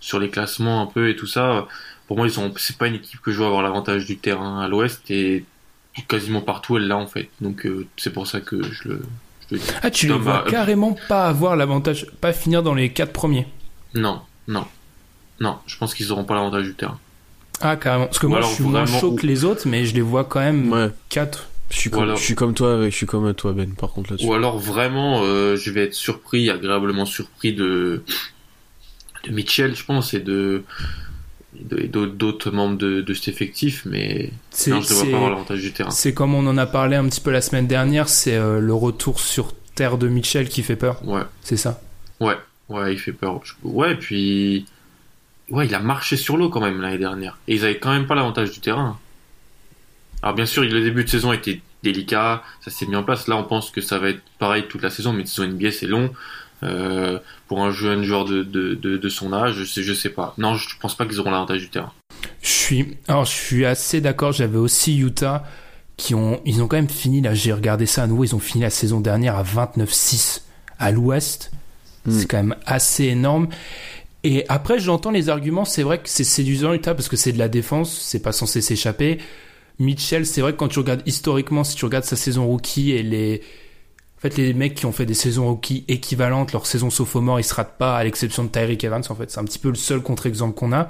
sur les classements un peu et tout ça. Pour moi, ils sont, c'est pas une équipe que je veux avoir l'avantage du terrain à l'ouest et quasiment partout elle l'a en fait. Donc, euh, c'est pour ça que je le, je le dis. Ah, tu les Non, vois bah, carrément pas avoir l'avantage, pas finir dans les quatre premiers. Non, non, non, je pense qu'ils auront pas l'avantage du terrain. Ah, carrément. Parce que Ou moi, alors je suis moins chaud que les autres, mais je les vois quand même ouais 4. je suis Ou comme, alors- je suis comme toi je suis comme toi Ben par contre là-dessus Ou alors vraiment, euh, je vais être surpris, agréablement surpris de, de Mitchell, je pense, et de, d'autres membres de, de cet effectif, mais C'est non, je ne vois pas avoir l'avantage du terrain. c'est comme on en a parlé un petit peu la semaine dernière, c'est euh, le retour sur terre de Mitchell qui fait peur. Ouais, C'est ça. ouais, ouais, il fait peur. Ouais, puis ouais, il a marché sur l'eau quand même l'année dernière, et ils avaient quand même pas l'avantage du terrain. Alors bien sûr, le début de saison était délicat, ça s'est mis en place. Là, on pense que ça va être pareil toute la saison, mais une saison NBA c'est long. Euh, pour un jeune joueur de, de, de, de son âge, je sais, je sais pas. Non, je pense pas qu'ils auront l'avantage du terrain. Je suis, alors je suis assez d'accord. J'avais aussi Utah qui ont, ils ont quand même fini là. J'ai regardé ça à nouveau. Ils ont fini la saison dernière à 29-6 à l'Ouest. Mm. C'est quand même assez énorme. Et après, j'entends les arguments. C'est vrai que c'est séduisant Utah parce que c'est de la défense. C'est pas censé s'échapper. Mitchell, c'est vrai que quand tu regardes historiquement, si tu regardes sa saison rookie et les, en fait, les mecs qui ont fait des saisons rookie équivalentes, leur saison sophomore, ils se ratent pas, à l'exception de Tyreek Evans, en fait. C'est un petit peu le seul contre-exemple qu'on a.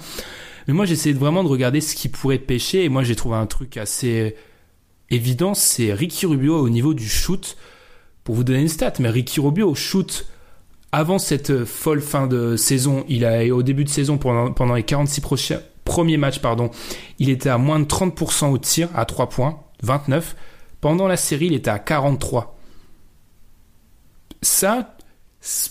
Mais moi, j'essayais vraiment de regarder ce qui pourrait pêcher, et moi, j'ai trouvé un truc assez évident, c'est Ricky Rubio au niveau du shoot. Pour vous donner une stat, mais Ricky Rubio shoot, avant cette folle fin de saison, il a, au début de saison, pendant, les 46 prochains, premiers matchs, pardon, il était à moins de 30% au tir, à 3 points, 29. Pendant la série, il était à 43 ça,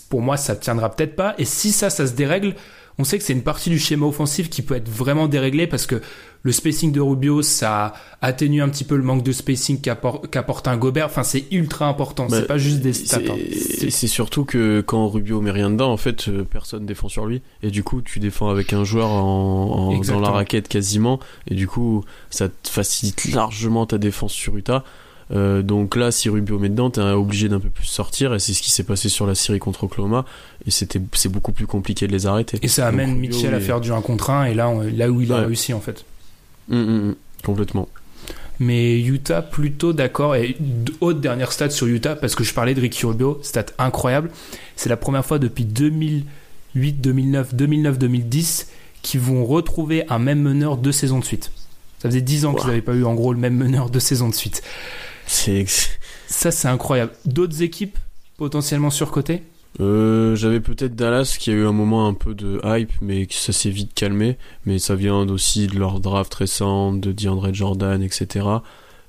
pour moi, ça tiendra peut-être pas. Et si ça, ça se dérègle, on sait que c'est une partie du schéma offensif qui peut être vraiment déréglée parce que le spacing de Rubio, ça atténue un petit peu le manque de spacing qu'appor- qu'apporte un Gobert. Enfin, c'est ultra important. Bah, c'est pas juste des stats. c'est hein. c'est- surtout que quand Rubio met rien dedans en fait euh, personne défend sur lui et du coup tu défends avec un joueur en, en- dans la raquette quasiment et du coup ça te facilite largement ta défense sur Utah Euh, donc là, si Rubio met dedans, t'es obligé d'un peu plus sortir, et c'est ce qui s'est passé sur la série contre Oklahoma, et c'était c'est beaucoup plus compliqué de les arrêter. Et ça amène Donc, Mitchell à faire du 1 contre 1, et là, on- là où il a réussi en fait. Hum, hum, hum, complètement. Mais Utah, plutôt d'accord. Et autre dernière stat sur Utah, parce que je parlais de Ricky Rubio, stat incroyable. C'est la première fois depuis 2008, 2009, 2009, 2010 qu'ils vont retrouver un même meneur deux saisons de suite. Ça faisait 10 ans qu'ils n'avaient pas eu en gros le même meneur deux saisons de suite. C'est Ça, c'est incroyable. D'autres équipes potentiellement surcotées? Euh, J'avais peut-être Dallas qui a eu un moment un peu de hype, mais ça s'est vite calmé. Mais ça vient aussi de leur draft récent, de DeAndre Jordan, etc.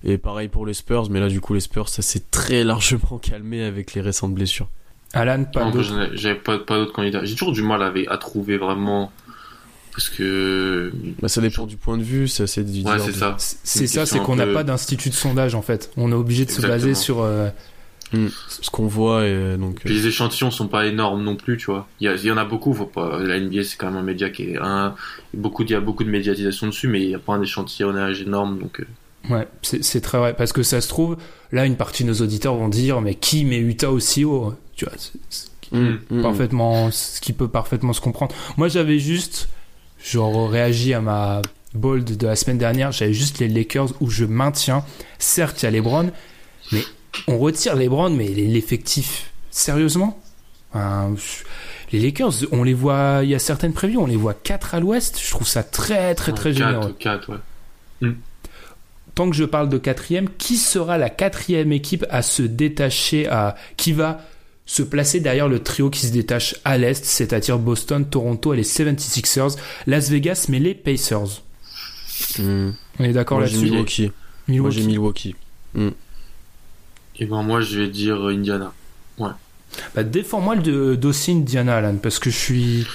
Et pareil pour les Spurs, mais là du coup les Spurs ça s'est très largement calmé avec les récentes blessures. Alan, pas d'autres j'avais pas, pas d'autres candidats. J'ai toujours du mal à trouver vraiment. Parce que. Bah, ça dépend du point de vue, c'est assez. Ouais, c'est ça. C'est ça, c'est qu'on n'a peu- pas d'institut de sondage en fait. On est obligé de se baser sur. euh, Ce qu'on voit et donc. Puis les échantillons sont pas énormes non plus, tu vois. Il y, en a beaucoup, faut pas. La NBA c'est quand même un média qui est un. Beaucoup, il y a beaucoup de médiatisation dessus, mais il n'y a pas un échantillonnage énorme, donc. euh, Ouais, c'est très vrai. Parce que ça se trouve, là, une partie de nos auditeurs vont dire, mais qui met Utah aussi haut Tu vois, Hum, hum, parfaitement, ce qui peut parfaitement se comprendre. Moi, j'avais juste, genre, réagi à ma bold de la semaine dernière. J'avais juste les Lakers où je maintiens. Certes, il y a LeBron, mais on retire LeBron, mais l'effectif, sérieusement? Les Lakers, on les voit, il y a certaines prévues, on les voit 4 à l'ouest. Je trouve ça très, très, très ouais, généreux. 4, 4, ouais. tant que je parle de quatrième, qui sera la quatrième équipe à se détacher, à qui va se placer derrière le trio qui se détache à l'est, c'est-à-dire Boston, Toronto et les 76ers, Las Vegas, mais les Pacers? hum. On est d'accord Moi j'ai là-dessus? Milwaukee. Moi Milwaukee. j'ai Milwaukee. Et ben moi je vais dire Indiana. Bah, défends-moi le dossier Indiana, Alan, parce que je suis,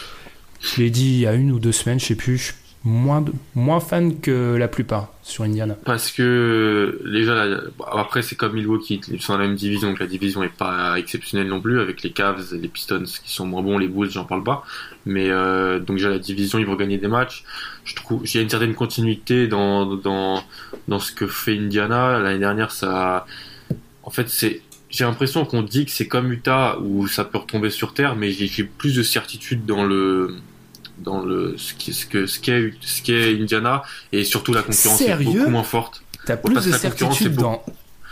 je l'ai dit il y a une ou deux semaines, je sais plus, je suis moins, de- moins fan que la plupart sur Indiana. Parce que déjà, après c'est comme Milwaukee, ils sont dans la même division, donc la division est pas exceptionnelle non plus, avec les Cavs, les Pistons qui sont moins bons, les Bulls, j'en parle pas. Mais euh, donc déjà la division, ils vont gagner des matchs. Je trouve, il y a une certaine continuité dans dans dans ce que fait Indiana. L'année dernière, ça, en fait, c'est j'ai l'impression qu'on dit que c'est comme Utah où ça peut retomber sur terre, mais j'ai plus de certitude dans le dans le ce ce que ce qu'est ce qu'est Indiana et surtout la concurrence est beaucoup moins forte. T'as plus de certitude dans.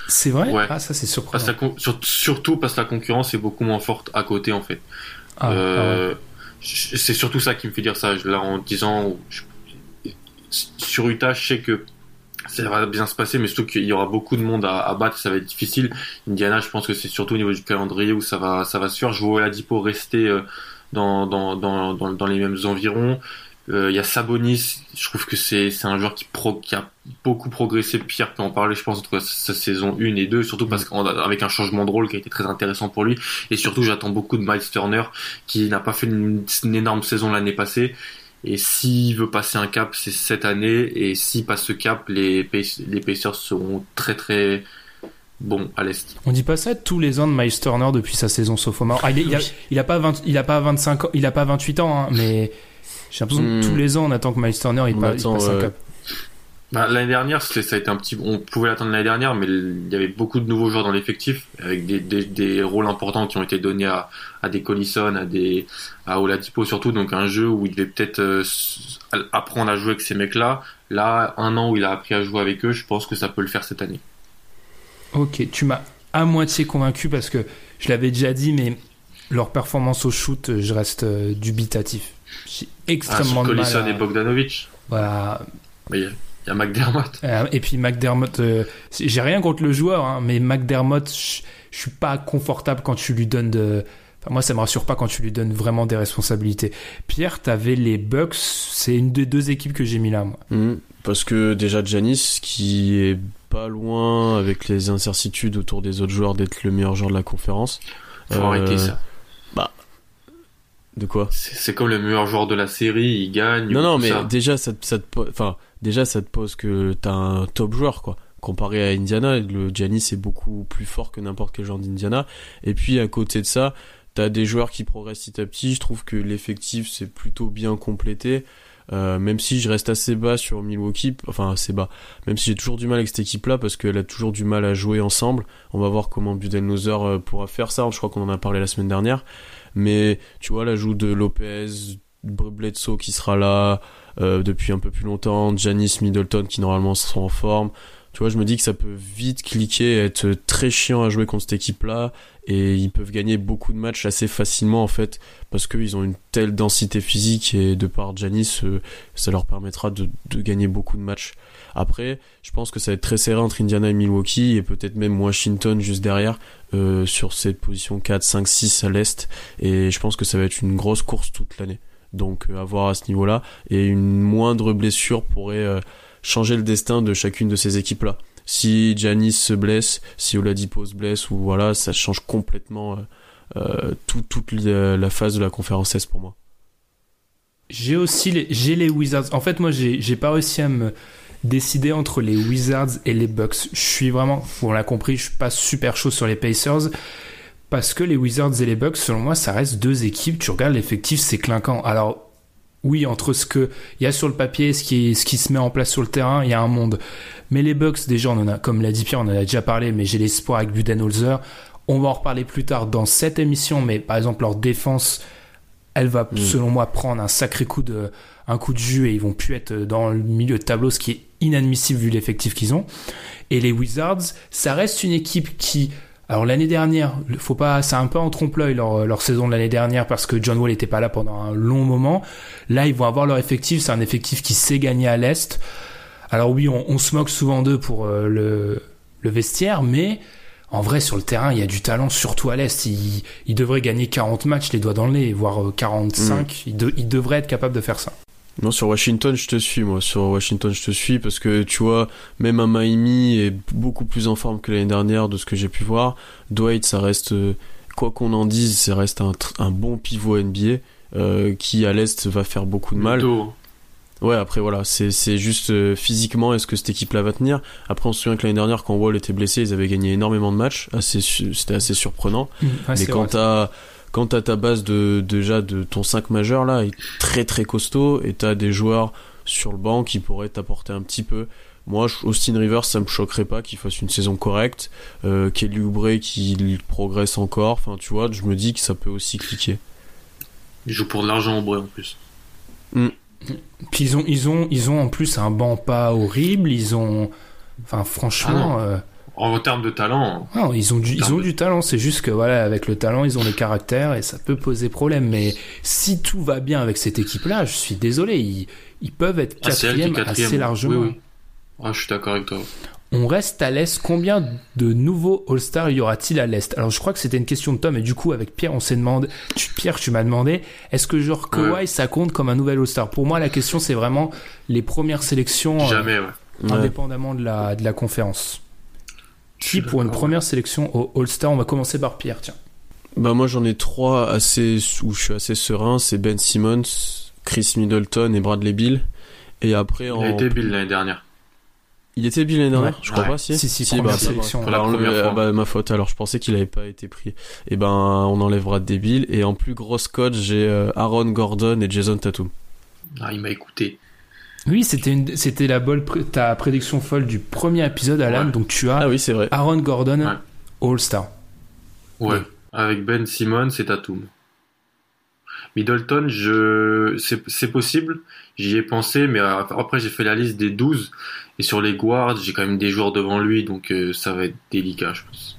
C'est vrai? Ouais. Ah, ça c'est surprenant. con- surtout parce que la concurrence est beaucoup moins forte à côté en fait. Ah, ah ouais. Euh, C'est surtout ça qui me fait dire ça. Là, en disant sur Utah, je sais que ça va bien se passer, mais surtout qu'il y aura beaucoup de monde à, battre, ça va être difficile. Indiana, je pense que c'est surtout au niveau du calendrier où ça va, ça va se faire. Je vois Oladipo rester euh, dans, dans, dans, dans, les mêmes environs. Euh, Il y a Sabonis, je trouve que c'est un joueur qui, a beaucoup progressé. Pierre peut en parler, je pense, entre sa saison 1 et 2, surtout parce qu'avec un changement de rôle qui a été très intéressant pour lui. Et surtout, j'attends beaucoup de Miles Turner, qui n'a pas fait une énorme saison l'année passée. Et s'il veut passer un cap, c'est cette année. Et s'il passe ce cap, les, les Pacers seront très très bons à l'Est. On dit pas ça tous les ans de Miles Turner depuis sa saison sophomore. Ah, il, est- il a, il a pas 20 il a pas 25 ans, il a pas 28 ans, hein, mais j'ai l'impression que Hmm. tous les ans on attend que Miles Turner il, passe un cap. Bah, l'année dernière, ça a été un petit, on pouvait l'attendre l'année dernière, mais il y avait beaucoup de nouveaux joueurs dans l'effectif, avec des, des, des rôles importants qui ont été donnés à, à des Collison, à des, à Oladipo surtout, donc un jeu où il devait peut-être euh, apprendre à jouer avec ces mecs-là. Là, un an où il a appris à jouer avec eux, je pense que ça peut le faire cette année. Ok, tu m'as à moitié convaincu parce que je l'avais déjà dit, mais leur performance au shoot, je reste euh, dubitatif. J'ai Ah, extrêmement sur de mal. Collison à- et Bogdanovic? Voilà. Mais il y a- McDermott. Euh, Et puis McDermott, euh, j'ai rien contre le joueur, hein, mais McDermott, je je suis pas confortable quand tu lui donnes de. Enfin, moi, ça me rassure pas quand tu lui donnes vraiment des responsabilités. Pierre, t'avais les Bucks, c'est une des deux équipes que j'ai mis là, moi. Hum, Parce que déjà Janis, qui est pas loin avec les incertitudes autour des autres joueurs d'être le meilleur joueur de la conférence. Faut Euh, arrêter ça. De quoi? C'est comme le meilleur joueur de la série, il gagne. Non, non, mais ça. déjà ça, te- ça te, enfin déjà ça te pose que t'as un top joueur quoi. Comparé à Indiana, le Giannis est beaucoup plus fort que n'importe quel joueur d'Indiana. Et puis à côté de ça, t'as des joueurs qui progressent petit à petit. Je trouve que l'effectif c'est plutôt bien complété. Euh, même si je reste assez bas sur Milwaukee, enfin assez bas, même si j'ai toujours du mal avec cette équipe-là parce qu'elle a toujours du mal à jouer ensemble. On va voir comment Budenholzer euh, pourra faire ça. Je crois qu'on en a parlé la semaine dernière. Mais tu vois, l'ajout de Lopez, Bledsoe qui sera là depuis un peu plus longtemps, Janice Middleton qui normalement sera en forme. Tu vois, je me dis que ça peut vite cliquer, être très chiant à jouer contre cette équipe-là, et ils peuvent gagner beaucoup de matchs assez facilement en fait, parce qu'ils ont une telle densité physique et de par Janis, euh, ça leur permettra de, de, gagner beaucoup de matchs. Après, je pense que ça va être très serré entre Indiana et Milwaukee, et peut-être même Washington juste derrière, euh, sur cette position 4, 5, 6 à l'est, et je pense que ça va être une grosse course toute l'année. Donc euh, à voir à ce niveau-là, et une moindre blessure pourrait... Euh, changer le destin de chacune de ces équipes-là. Si Janis se blesse, si Oladipo se blesse, ou voilà, ça change complètement euh, tout, toute la phase de la conférence S pour moi. J'ai aussi les, j'ai les Wizards. En fait, moi, j'ai, j'ai pas réussi à me décider entre les Wizards et les Bucks. Je suis vraiment, on l'a compris, je suis pas super chaud sur les Pacers. Parce que les Wizards et les Bucks, selon moi, ça reste deux équipes. Tu regardes l'effectif, c'est clinquant. Alors, oui, entre ce qu'il y a sur le papier et ce qui, ce qui se met en place sur le terrain, il y a un monde. Mais les Bucks, déjà, on en a, comme l'a dit Pierre, on en a déjà parlé, mais j'ai l'espoir avec Budenholzer. On va en reparler plus tard dans cette émission, mais par exemple, leur défense, elle va, mm. selon moi, prendre un sacré coup de, un coup de jus et ils vont plus être dans le milieu de tableau, ce qui est inadmissible vu l'effectif qu'ils ont. Et les Wizards, ça reste une équipe qui, alors l'année dernière, faut pas, c'est un peu en trompe-l'œil leur, leur, saison de l'année dernière parce que John Wall n'était pas là pendant un long moment. Là, ils vont avoir leur effectif, c'est un effectif qui sait gagner à l'est. Alors oui, on, on, se moque souvent d'eux pour euh, le, le, vestiaire, mais en vrai, sur le terrain, il y a du talent, surtout à l'est. Ils, ils devraient gagner 40 matchs les doigts dans le nez, voire 45. Mm. Ils, de, ils devraient être capables de faire ça. Non, sur Washington, je te suis, moi. Sur Washington, je te suis parce que tu vois, même un Miami est beaucoup plus en forme que l'année dernière de ce que j'ai pu voir. Dwight, ça reste, euh, quoi qu'on en dise, ça reste un, un bon pivot NBA euh, qui à l'est va faire beaucoup de mal. Ouais, après voilà, c'est juste euh, physiquement, est-ce que cette équipe-là va tenir? Après, on se souvient que l'année dernière, quand Wall était blessé, ils avaient gagné énormément de matchs. C'était assez surprenant. Mmh, Mais quand t'as quand t'as ta base de déjà de ton 5 majeur là est très très costaud et t'as des joueurs sur le banc qui pourraient t'apporter un petit peu. Moi Austin Rivers ça me choquerait pas qu'il fasse une saison correcte. Euh, Kelly Oubre qui progresse encore. Enfin tu vois je me dis que ça peut aussi cliquer. Il joue pour de l'argent Oubre en plus. Mm. puis ils ont ils ont ils ont en plus un banc pas horrible. Ils ont enfin franchement ah en termes de talent. Non, ils ont du, ils ont du talent. C'est juste que voilà, avec le talent, ils ont les caractères et ça peut poser problème. Mais si tout va bien avec cette équipe-là, je suis désolé, ils, ils peuvent être ah, quatrième, assez largement. Oui, oui. Ah, je suis d'accord avec toi. On reste à l'Est. Combien de nouveaux All-Stars y aura-t-il à l'Est? Alors, je crois que c'était une question de Tom, et du coup, avec Pierre, on s'est demandé. Tu, Pierre, tu m'as demandé, est-ce que genre Kawhi, ça compte comme un nouvel All-Star? Pour moi, la question, c'est vraiment les premières sélections. Euh, Jamais, ouais. Indépendamment de la, de la conférence qui pour une première sélection au All-Star On va commencer par Pierre, tiens. Bah moi j'en ai trois assez où je suis assez serein, c'est Ben Simmons, Chris Middleton et Bradley Bill. Et après en... Il était Bill l'année dernière. Il était Bill l'année dernière, je crois pas si. Si si, bah, sélection. Pour la première fois. Bah, ma faute alors, je pensais qu'il avait pas été pris. Et eh ben on enlève Bradley Bill et en plus grosse cote, j'ai euh, Aaron Gordon et Jason Tatum. Ah, il m'a écouté. Oui, c'était c'était la bonne ta prédiction folle du premier épisode, Alan. Donc tu as ah oui, vrai. Aaron Gordon All Star. Ouais. Avec Ben Simmons et Tatum. Middleton, je c'est possible. J'y ai pensé, mais après j'ai fait la liste des 12 et sur les guards, j'ai quand même des joueurs devant lui, donc euh, ça va être délicat, je pense.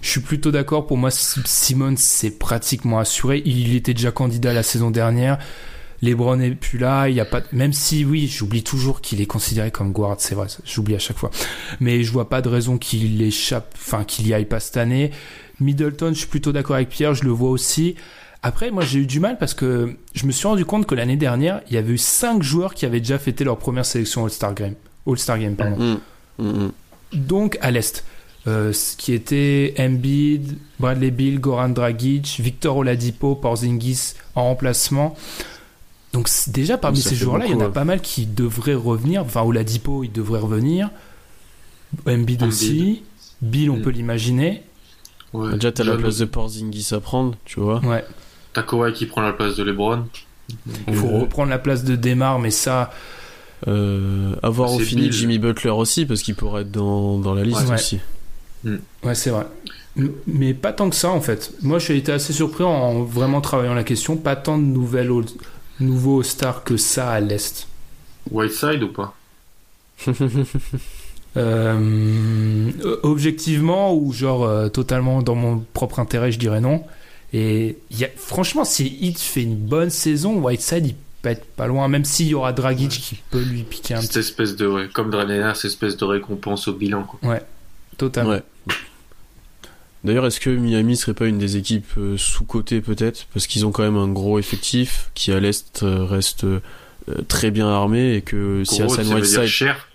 Je suis plutôt d'accord. Pour moi, Simmons c'est pratiquement assuré. Il était déjà candidat la saison dernière. LeBron n'est plus là, il y a pas même si oui, j'oublie toujours qu'il est considéré comme guard, c'est vrai, j'oublie à chaque fois. Mais je vois pas de raison qu'il échappe, enfin qu'il y aille pas cette année. Middleton, je suis plutôt d'accord avec Pierre, je le vois aussi. Après, moi, j'ai eu du mal parce que je me suis rendu compte que l'année dernière, il y avait eu cinq joueurs qui avaient déjà fêté leur première sélection All-Star Game. All-Star Game, pardon. Mm, mm, mm. Donc, à l'Est. Euh, ce qui était Embiid, Bradley Bill, Goran Dragic, Victor Oladipo, Porzingis en remplacement. Donc déjà parmi ces joueurs-là, il y en a pas mal qui devraient revenir. Enfin, Oladipo, il devrait revenir. Embiid aussi. Bill, on mm. peut l'imaginer. Ouais. Déjà, t'as la place de Porzingis à prendre, tu vois. Ouais. T'as Kawhi qui prend la place de LeBron. Il faut reprendre la place de Demar, mais ça, Euh, avoir au fini Bill. Jimmy Butler aussi, parce qu'il pourrait être dans, dans la liste Ouais. aussi. ouais, c'est vrai. M- Mais pas tant que ça en fait. Moi, j'ai été assez surpris en vraiment travaillant la question. Pas tant de nouvelles nouveaux stars que ça à l'est. Whiteside ou pas? Euh, objectivement ou genre euh, totalement dans mon propre intérêt, je dirais non. Et il y a, franchement, si Heat fait une bonne saison, Whiteside il peut être pas loin, même s'il y aura Dragic qui peut lui piquer un Cette petit espèce de, ouais, comme Dranenas, cette espèce de récompense au bilan. Quoi. totalement. Ouais. D'ailleurs, est-ce que Miami serait pas une des équipes euh, sous-cotées peut-être? Parce qu'ils ont quand même un gros effectif qui à l'Est euh, reste euh, très bien armé et que si Hassan Whiteside... cher.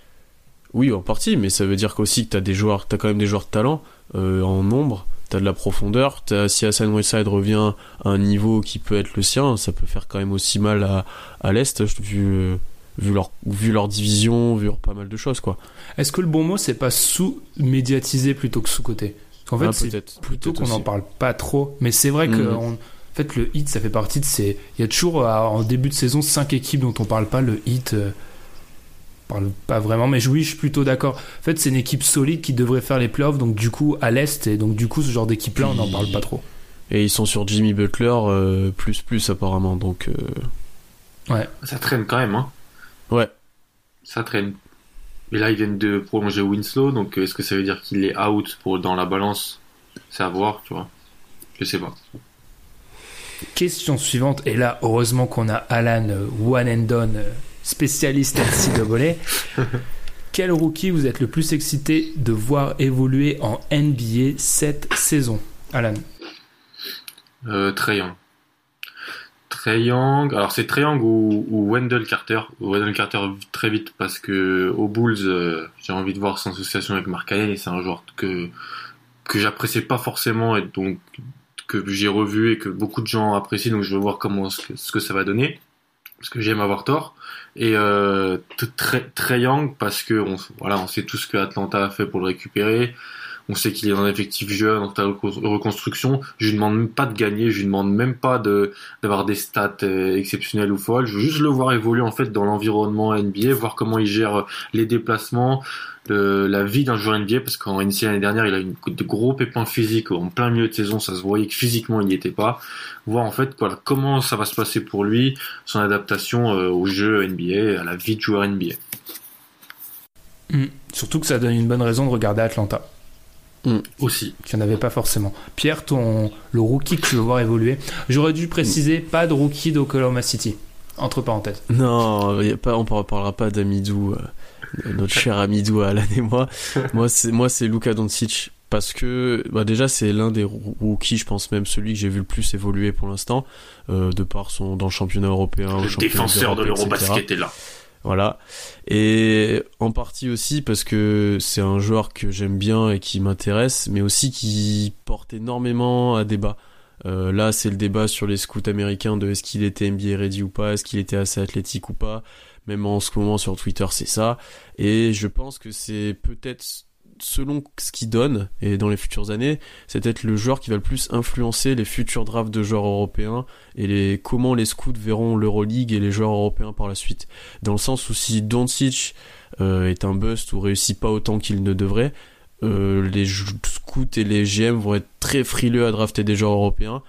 Oui, en partie, mais ça veut dire qu'aussi que t'as des joueurs, t'as quand même des joueurs de talent euh, en nombre, t'as de la profondeur. T'as, si Hassan Whiteside revient à un niveau qui peut être le sien, ça peut faire quand même aussi mal à, à l'Est, vu, euh, vu, leur, vu leur division, vu leur pas mal de choses, quoi. Est-ce que le bon mot c'est pas sous-médiatisé plutôt que sous-côté Qu'en fait, Ah, c'est plutôt qu'on n'en parle pas trop. Mais c'est vrai que on- en fait, le hit, ça fait partie de ces. Il y a toujours euh, en début de saison cinq équipes dont on parle pas. Le hit euh, parle pas vraiment. Mais oui, je suis plutôt d'accord. En fait, c'est une équipe solide qui devrait faire les playoffs. Donc du coup, à l'est, et donc du coup, ce genre d'équipe-là, on n'en parle pas trop. Et ils sont sur Jimmy Butler euh, plus plus apparemment, donc euh, Ça traîne quand même, hein. ouais. Ça traîne. Et là, ils viennent de prolonger Winslow, donc euh, est-ce que ça veut dire qu'il est out pour dans la balance? C'est à voir, tu vois. Je sais pas. Question suivante. Et là, heureusement qu'on a Alan euh, One and Done, euh, spécialiste NCAA. Quel rookie vous êtes le plus excité de voir évoluer en NBA cette saison? Alan. Euh, Young. Alors c'est Young ou, Wendell Carter. Wendell Carter très vite parce que aux Bulls, euh, j'ai envie de voir son association avec Mark Allen et c'est un joueur que que j'appréciais pas forcément et donc que j'ai revu et que beaucoup de gens apprécient. Donc je veux voir comment ce que, ce que ça va donner parce que j'aime avoir tort. Et euh, très parce que voilà, on sait tout ce que Atlanta a fait pour le récupérer. On sait qu'il est dans un effectif jeune, en reconstruction. Je lui demande même pas de gagner, je lui demande même pas d'avoir des stats euh, exceptionnelles ou folles. Je veux juste le voir évoluer en fait dans l'environnement NBA, voir comment il gère les déplacements, la vie d'un joueur NBA, parce qu'en NCAA l'année dernière, il a eu de gros pépins physiques en plein milieu de saison, ça se voyait que physiquement il n'y était pas. Voir en fait comment ça va se passer pour lui, son adaptation euh, au jeu NBA, à la vie de joueur NBA. Hmm. Surtout que ça donne une bonne raison de regarder Atlanta, Aussi. qu'il n'y en avait pas forcément. Pierre, ton, le rookie que tu veux voir évoluer. J'aurais dû préciser, pas de rookie d'Oklahoma City. Entre parenthèses. Non, y a pas, on ne parlera pas d'Amidou, euh, notre cher Amidou Alan et moi. moi, c'est moi, c'est Luka Doncic parce que bah déjà c'est l'un des roo- rookies, je pense même celui que j'ai vu le plus évoluer pour l'instant, euh, de par son dans le championnat européen, au Le championnat défenseur de l'Eurobasket est là. Voilà. Et en partie aussi parce que c'est un joueur que j'aime bien et qui m'intéresse, mais aussi qui porte énormément à débat. Euh, là, c'est le débat sur les scouts américains de est-ce qu'il était NBA ready ou pas, est-ce qu'il était assez athlétique ou pas. Même en ce moment sur Twitter, c'est ça. Et je pense que c'est peut-être selon ce qu'il donne et dans les futures années, c'est peut-être le joueur qui va le plus influencer les futurs drafts de joueurs européens et les comment les scouts verront l'Euroleague et les joueurs européens par la suite dans le sens où si Doncic euh, est un bust ou réussit pas autant qu'il ne devrait, euh, les scouts et les GM vont être très frileux à drafter des joueurs européens.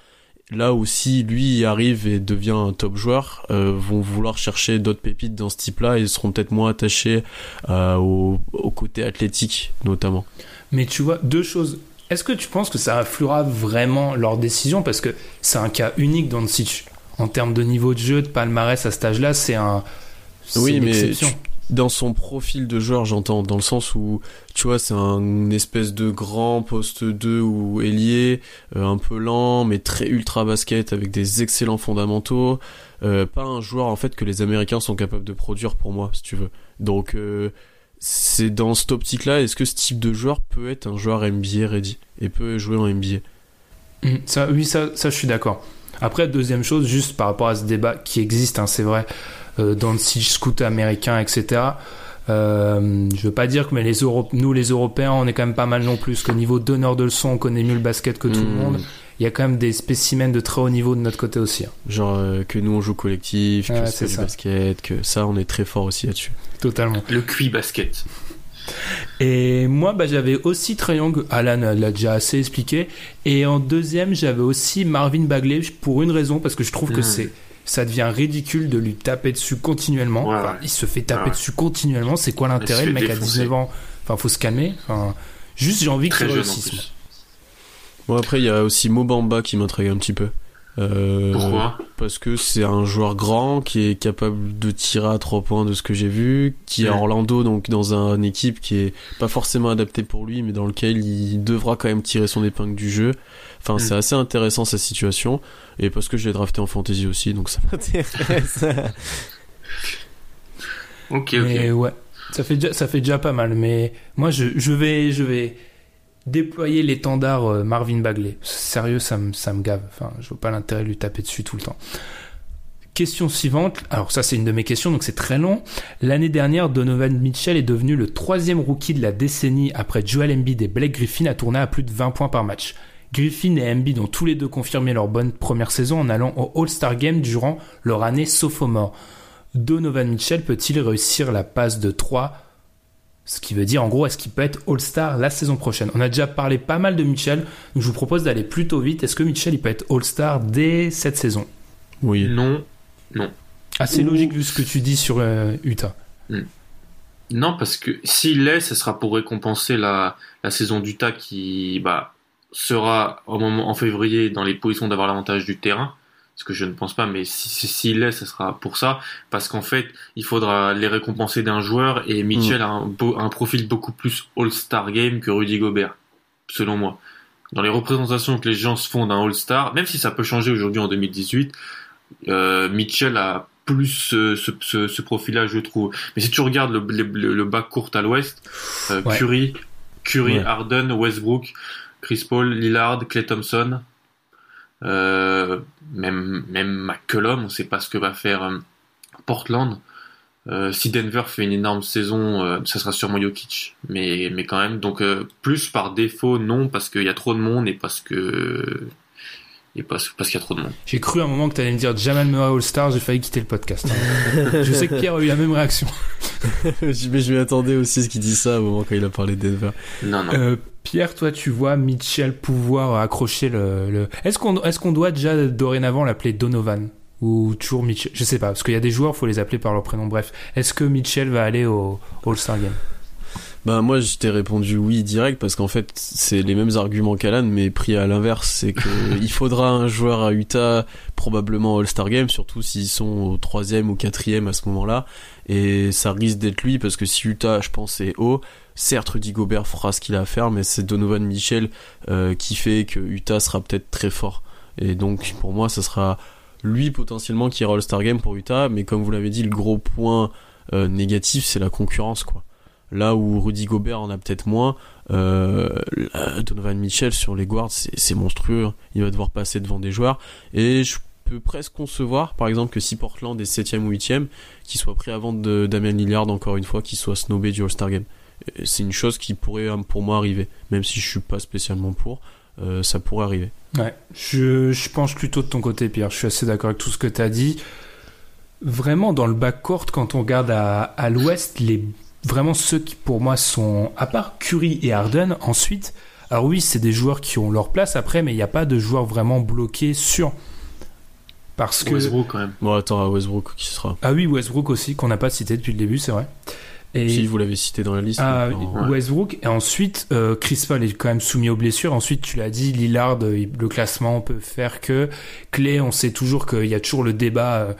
Là aussi, lui arrive et devient un top joueur, euh, vont vouloir chercher d'autres pépites dans ce type-là et seront peut-être moins attachés euh, au, au côté athlétique notamment. Mais tu vois, deux choses. Est-ce que tu penses que ça influera vraiment leur décision? Parce que c'est un cas unique dans le sitch. En termes de niveau de jeu, de palmarès à cet âge-là, c'est un. Oui, une mais exception. tu- dans son profil de joueur, j'entends, dans le sens où, tu vois, c'est un une espèce de grand poste 2 ou ailier, euh, un peu lent, mais très ultra basket, avec des excellents fondamentaux. Euh, pas un joueur, en fait, que les Américains sont capables de produire pour moi, si tu veux. Donc, euh, c'est dans cette optique-là, est-ce que ce type de joueur peut être un joueur NBA ready et peut jouer en NBA Mm, Ça, oui, ça, ça, je suis d'accord. Après, deuxième chose, juste par rapport à ce débat qui existe, hein, c'est vrai, euh, dans le sitch scout américain, etc. Euh, je veux pas dire que mais les Euro- nous, les Européens, on est quand même pas mal non plus. Qu'au niveau donneur de leçons, on connaît mieux le basket que tout le Hmm. monde. il y a quand même des spécimens de très haut niveau de notre côté aussi. hein. Genre euh, que nous on joue collectif, que Ouais, c'est du basket, que ça on est très fort aussi là-dessus. Totalement. Le QI basket. Et moi, bah, j'avais aussi Young, Alan l'a déjà assez expliqué. Et en deuxième, j'avais aussi Marvin Bagley pour une raison, parce que je trouve que Mhm. c'est ça devient ridicule de lui taper dessus continuellement. Ouais, Enfin, ouais. il se fait taper Ouais, ouais. dessus continuellement. C'est quoi l'intérêt Le mec a défoncer. 19 ans. Enfin, faut se calmer. Enfin, juste, j'ai envie Très qu'il jeune en réussisse. plus. Bon après il y a aussi Mobamba qui m'intrigue un petit peu. Euh, Pourquoi? Parce que c'est un joueur grand qui est capable de tirer à trois points de ce que j'ai vu, qui est à Ouais. Orlando donc dans un- une équipe qui est pas forcément adaptée pour lui, mais dans lequel il devra quand même tirer son épingle du jeu. Enfin Mm. c'est assez intéressant sa situation et parce que je l'ai drafté en fantasy aussi donc ça m'intéresse. Ok, ok. Mais ouais, ça fait déjà, ça fait déjà pas mal. Mais moi, je, je vais, je vais déployer l'étendard euh, Marvin Bagley. Sérieux, ça me, ça me gave. Enfin, je vois pas l'intérêt de lui taper dessus tout le temps. Question suivante. Alors ça, c'est une de mes questions, donc c'est très long. L'année dernière, Donovan Mitchell est devenu le troisième rookie de la décennie après Joel Embiid et Blake Griffin à tourner à plus de 20 points par match. Griffin et Embiid ont tous les deux confirmé leur bonne première saison en allant au All-Star Game durant leur année sophomore. Donovan Mitchell peut-il réussir la passe de 3 Ce qui veut dire, en gros, est-ce qu'il peut être All-Star la saison prochaine? On a déjà parlé pas mal de Mitchell, donc je vous propose d'aller plutôt vite. Est-ce que Mitchell il peut être All-Star dès cette saison? Oui. Non. Assez Ouh. logique vu ce que tu dis sur euh, Utah. Non, parce que s'il l'est, ce sera pour récompenser la, la saison d'Utah qui bah, sera au moment, en février dans les positions d'avoir l'avantage du terrain. Ce que je ne pense pas, mais si si- s'il l'est, ce sera pour ça. Parce qu'en fait, il faudra les récompenser d'un joueur et Mitchell a un, beau- un profil beaucoup plus All-Star Game que Rudy Gobert, selon moi. Dans les représentations que les gens se font d'un All-Star, même si ça peut changer aujourd'hui en 2018, euh, Mitchell a plus ce, ce, ce, ce profil-là, je trouve. Mais si tu regardes le, le, le, le bas court à l'ouest, euh, Ouais. Curry, Curry, Ouais. Harden, Westbrook, Chris Paul, Lillard, Clay Thompson, euh, même même McCollum, on sait pas ce que va faire euh, Portland. Euh, si Denver fait une énorme saison, euh, ça sera sûrement Jokic, mais mais quand même. Donc euh, plus par défaut, non, parce qu'il y a trop de monde et parce que et parce parce qu'il y a trop de monde. J'ai cru à un moment que tu allais me dire Jamal Murray All-Star, j'ai failli quitter le podcast. je sais que Pierre a eu la même réaction. Mais je m'y attendais aussi à ce qu'il dit ça au moment quand il a parlé de Denver. Non non. Euh, Pierre, toi, tu vois Mitchell pouvoir accrocher le. le... Est-ce qu'on est qu'on doit déjà dorénavant l'appeler Donovan ou toujours Mitchell Je sais pas, parce qu'il y a des joueurs, faut les appeler par leur prénom. Bref, est-ce que Mitchell va aller au All-Star Game? Bah moi je t'ai répondu oui direct parce qu'en fait c'est les mêmes arguments qu'Alan mais pris à l'inverse c'est que il faudra un joueur à Utah probablement All-Star Game surtout s'ils sont au troisième ou quatrième à ce moment-là et ça risque d'être lui parce que si Utah je pense est haut certes Rudy Gobert fera ce qu'il a à faire mais c'est Donovan Mitchell euh, qui fait que Utah sera peut-être très fort et donc pour moi ce sera lui potentiellement qui ira All-Star Game pour Utah mais comme vous l'avez dit le gros point euh, négatif c'est la concurrence quoi Là où Rudy Gobert en a peut-être moins, euh, Donovan Mitchell sur les guards, c'est monstrueux. Il va devoir passer devant des joueurs. Et je peux presque concevoir, par exemple, que si Portland est 7ème ou 8ème, qu'il soit pris avant de Damien Lillard, encore une fois, qu'il soit snobé du All-Star Game. Et C'est une chose qui pourrait euh, pour moi arriver. Même si je suis pas spécialement pour, euh, ça pourrait arriver. Ouais, je, je penche plutôt de ton côté, Pierre. Je suis assez d'accord avec tout ce que tu as dit. Vraiment, dans le backcourt, quand on regarde à, à l'ouest, les vraiment ceux qui pour moi sont, à part Curry et Harden, ensuite, alors oui, c'est des joueurs qui ont leur place après, mais il n'y a pas de joueurs vraiment bloqués sur. Parce que. Westbrook quand même. Bon, attends, à Westbrook qui sera. Ah oui, Westbrook aussi, qu'on n'a pas cité depuis le début, c'est vrai. Et... Si vous l'avez cité dans la liste. Ah, Westbrook et ensuite euh, Chris Paul est quand même soumis aux blessures. Ensuite, tu l'as dit, Lillard, euh, le classement peut faire que Clé, on sait toujours qu'il y a toujours le débat euh,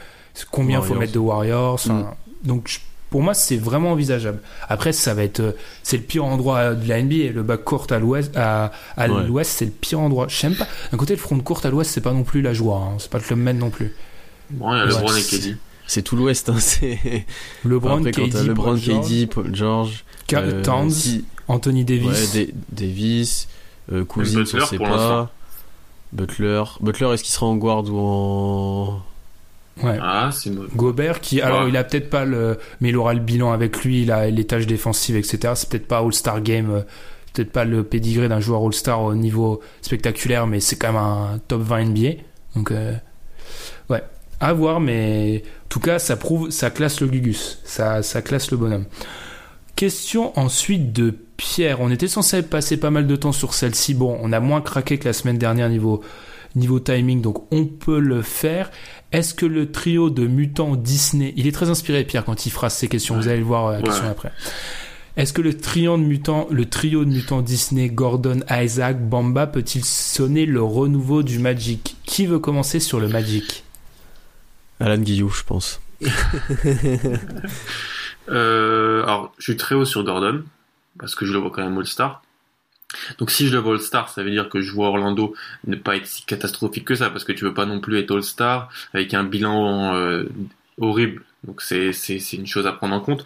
combien faut Warriors. mettre de Warriors. enfin, Donc je- pour moi, c'est vraiment envisageable. Après, ça va être euh, c'est le pire endroit de la NBA. Le backcourt à l'ouest, à, à Ouais. l'ouest, c'est le pire endroit. Je sais pas. D'un côté, le front de court à l'ouest, c'est pas non plus la joie. hein. C'est pas le Club non plus. Bon, il y a Ouais, LeBron et c'est- tout l'Ouest. Hein, c'est... LeBron, KD, LeBron, Paul George, KD, Paul George, Ka- euh, Towns, si- Anthony Davis. Ouais, Davis, euh, Cousins, Butler on sait pas. Butler, Butler, est-ce qu'il sera en guard ou en Ouais. Ah, c'est une... Gobert qui alors Ouais. il a peut-être pas le mais il aura le bilan avec lui il a les tâches défensives etc c'est peut-être pas All Star Game euh, peut-être pas le pédigré d'un joueur All-Star au niveau spectaculaire, mais c'est quand même un top 20 NBA. Donc, euh, ouais, à voir, mais tout cas, ça prouve, ça classe le Gugus, ça, ça classe le bonhomme. Question ensuite de Pierre. On était censé passer pas mal de temps sur celle-ci. Bon, on a moins craqué que la semaine dernière niveau, niveau timing, donc on peut le faire. Est-ce que le trio de mutants Disney, il est très inspiré Pierre quand il fera ces questions, vous allez le voir euh, la question après. Est-ce que le trio de mutants, le trio de mutants Disney, Gordon, Isaac, Bamba peut-il sonner le renouveau du Magic? Qui veut commencer sur le Magic? Alan Guillou, je pense. euh, alors, je suis très haut sur Gordon, parce que je le vois quand même All-Star. Donc si je le vois All-Star, ça veut dire que je vois Orlando ne pas être si catastrophique que ça, parce que tu veux pas non plus être All-Star avec un bilan euh, horrible. Donc c'est c'est une chose à prendre en compte.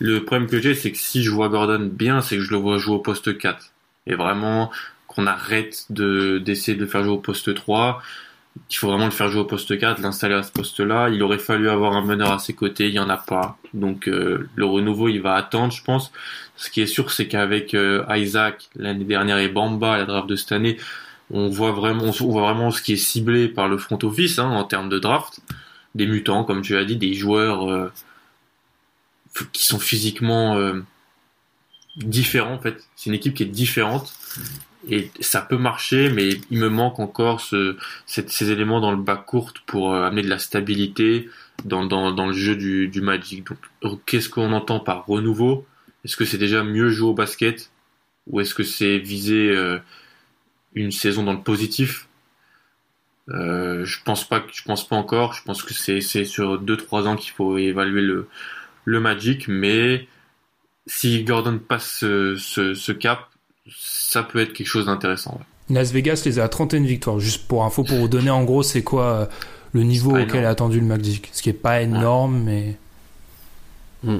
Le problème que j'ai, c'est que si je vois Gordon bien, c'est que je le vois jouer au poste 4. Et vraiment qu'on arrête de d'essayer de le faire jouer au poste 3 il faut vraiment le faire jouer au poste 4, l'installer à ce poste-là. Il aurait fallu avoir un meneur à ses côtés, il n'y en a pas. Donc euh, le renouveau, il va attendre, je pense. Ce qui est sûr, c'est qu'avec euh, Isaac l'année dernière et Bamba, la draft de cette année, on voit vraiment, on voit vraiment ce qui est ciblé par le front office hein, en termes de draft. Des mutants, comme tu as dit, des joueurs euh, qui sont physiquement différents en fait. C'est une équipe qui est différente et ça peut marcher, mais il me manque encore ce, ces éléments dans le bas court pour euh, amener de la stabilité dans, dans, dans le jeu du, du Magic. Donc, qu'est-ce qu'on entend par renouveau? Est-ce que c'est déjà mieux jouer au basket? Ou est-ce que c'est viser euh, une saison dans le positif? Euh, Je pense pas, je pense pas encore. Je pense que c'est c'est sur deux trois ans qu'il faut évaluer le le Magic, mais si Gordon passe ce, ce, ce cap, ça peut être quelque chose d'intéressant. Las Vegas les a à 31 victoires. Juste pour info, pour vous donner en gros, c'est quoi euh, le niveau auquel a attendu le Magic? Ce qui est pas énorme, mais. Hmm.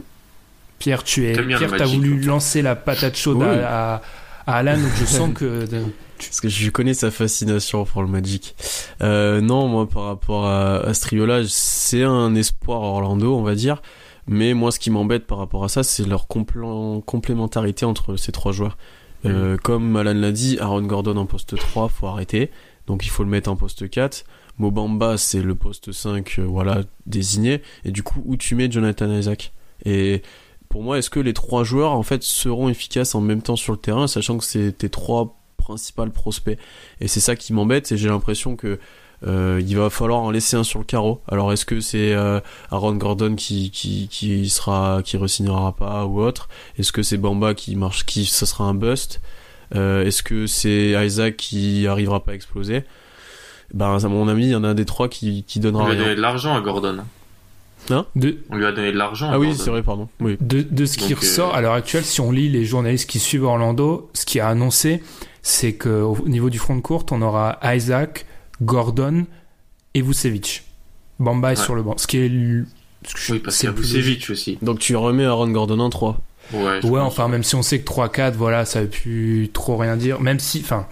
Pierre, tu es. Pierre, t'as voulu lancer la patate chaude à, à, Alan, donc je sens que. Parce que je connais sa fascination pour le Magic. Euh, non, moi, par rapport à, à ce c'est un espoir Orlando, on va dire. Mais moi, ce qui m'embête par rapport à ça, c'est leur complémentarité entre ces trois joueurs. Euh, comme Alan l'a dit, Aaron Gordon en poste 3, faut arrêter. Donc il faut le mettre en poste 4. Mobamba, c'est le poste 5, euh, voilà, désigné. Et du coup, où tu mets Jonathan Isaac? Et pour moi, est-ce que les trois joueurs, en fait, seront efficaces en même temps sur le terrain, sachant que c'est tes trois principaux prospects? Et c'est ça qui m'embête, et j'ai l'impression que euh, il va falloir en laisser un sur le carreau. Alors est-ce que c'est euh, Aaron Gordon qui qui qui sera qui resignera pas ou autre? Est-ce que c'est Bamba qui marche qui ce sera un bust? Euh, Est-ce que c'est Isaac qui arrivera pas à exploser? Ben à mon avis, il y en a des trois qui qui donnera On lui a donné de l'argent à Gordon. Hein de... On lui a donné de l'argent. Ah oui, c'est vrai, pardon. Oui. De, de ce qui ressort à l'heure actuelle, si on lit les journalistes qui suivent Orlando, ce qui a annoncé, c'est que au niveau du front de courte, on aura Isaac, Gordon et Vucevic. Bamba est sur le banc. Ce qui est. Oui, parce qu'il y a Vucevic aussi. Donc tu remets Aaron Gordon en 3. Ouais, ouais enfin, même si on sait que 3-4, voilà, ça veut plus trop rien dire. Même si. Enfin.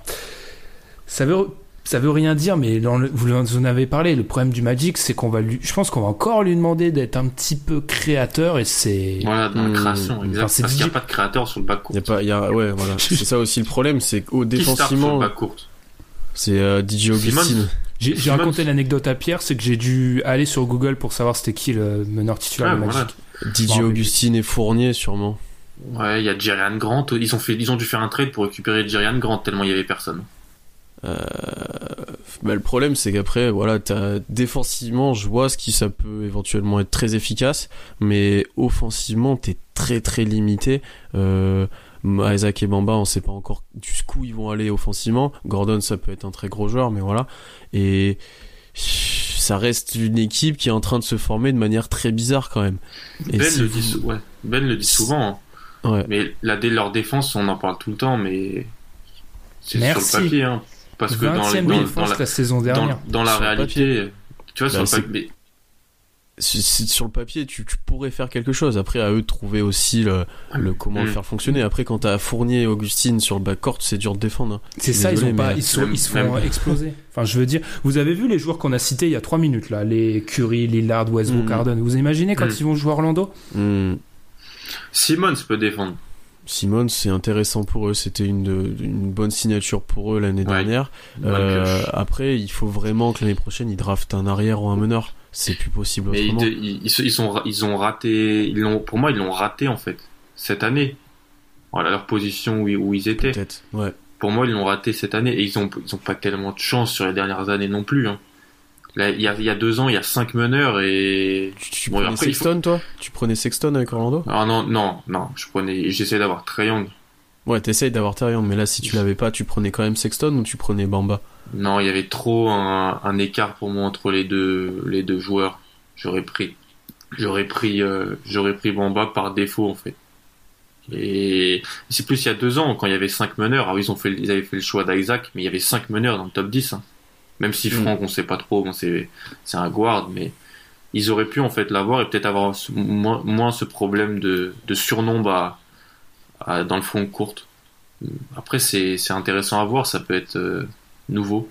Ça veut. Ça veut rien dire, mais dans le, vous en avez parlé. Le problème du Magic, c'est qu'on va lui, je pense qu'on va encore lui demander d'être un petit peu créateur et c'est. Voilà, dans la création, exact. Enfin, parce qu'il n'y a pas de créateur sur le bac court. Il y a pas, il y a, ouais, voilà. c'est ça aussi le problème, c'est qu'au défensivement. C'est euh, DJ Augustine. J'ai raconté l'anecdote à Pierre, c'est que j'ai dû aller sur Google pour savoir c'était qui le meneur titulaire de Magic. DJ Augustine et Fournier sûrement. Ouais, il y a Jerian Grant. Ils ont fait, ils ont dû faire un trade pour récupérer Jerian Grant tellement il y avait personne. Euh... Bah, le problème c'est qu'après voilà as... défensivement je vois ce qui ça peut éventuellement être très efficace mais offensivement t'es très très limité euh... Isaac et Bamba, on sait pas encore jusqu'où ils vont aller offensivement. Gordon, ça peut être un très gros joueur, mais voilà. Et ça reste une équipe qui est en train de se former de manière très bizarre quand même. ben, le dit, ouais. ben le dit souvent. Hein. Ouais. Mais la, leur défense, on en parle tout le temps, mais c'est sur le papier. Hein. Parce que dans, dans, dans, la, saison dernière. dans, la réalité, tu vois, bah, sur le papier sur le papier, tu, pourrais faire quelque chose. Après, à eux de trouver aussi le, le comment le mm. faire fonctionner. Après, quand t'as Fournier et Augustine sur le backcourt, c'est dur de défendre. Hein. C'est ça, ils, ont pas, ils, sont, ils se font exploser. Enfin, je veux dire, vous avez vu les joueurs qu'on a cités il y a 3 minutes, là, les Curry, Lillard, Westbrook, mm. Harden. Vous imaginez quand mm. ils vont jouer Orlando? Simmons peut défendre. Simone, c'est intéressant pour eux. C'était une, une bonne signature pour eux l'année Ouais. dernière. Euh, après, il faut vraiment que l'année prochaine, ils draftent un arrière ou un meneur. C'est plus possible Mais ils, ils, ils, se- ils sont, ils ont raté, ils l'ont, pour moi, ils l'ont raté en fait cette année. Voilà leur position où, ils- où ils étaient. Ouais. Pour moi, ils l'ont raté cette année et ils ont, ils ont pas tellement de chance sur les dernières années non plus. Hein. Là, il y a, il y a deux ans, il y a cinq meneurs et Tu, tu Bon, prenais après, il faut- Sexton, toi? Tu prenais Sexton avec Orlando? Ah non, non, non, je prenais, j'essayais d'avoir Young. Ouais, t'essayes d'avoir Terrian, mais là, si tu l'avais pas, tu prenais quand même Sexton ou tu prenais Bamba? Non, il y avait trop un, un écart pour moi entre les deux, les deux joueurs. J'aurais pris, j'aurais pris, euh, j'aurais pris Bamba par défaut en fait. Et c'est plus il y a deux ans quand il y avait cinq meneurs. Ah oui, ils ont fait, ils avaient fait le choix d'Isaac, mais il y avait cinq meneurs dans le top 10. hein. Même si. Franck, on sait pas trop, bon, c'est, c'est un guard, mais ils auraient pu en fait l'avoir et peut-être avoir moins, moins ce problème de, de surnombre à, à- dans le fond courte. Après, c'est, c'est intéressant à voir, ça peut être euh, nouveau.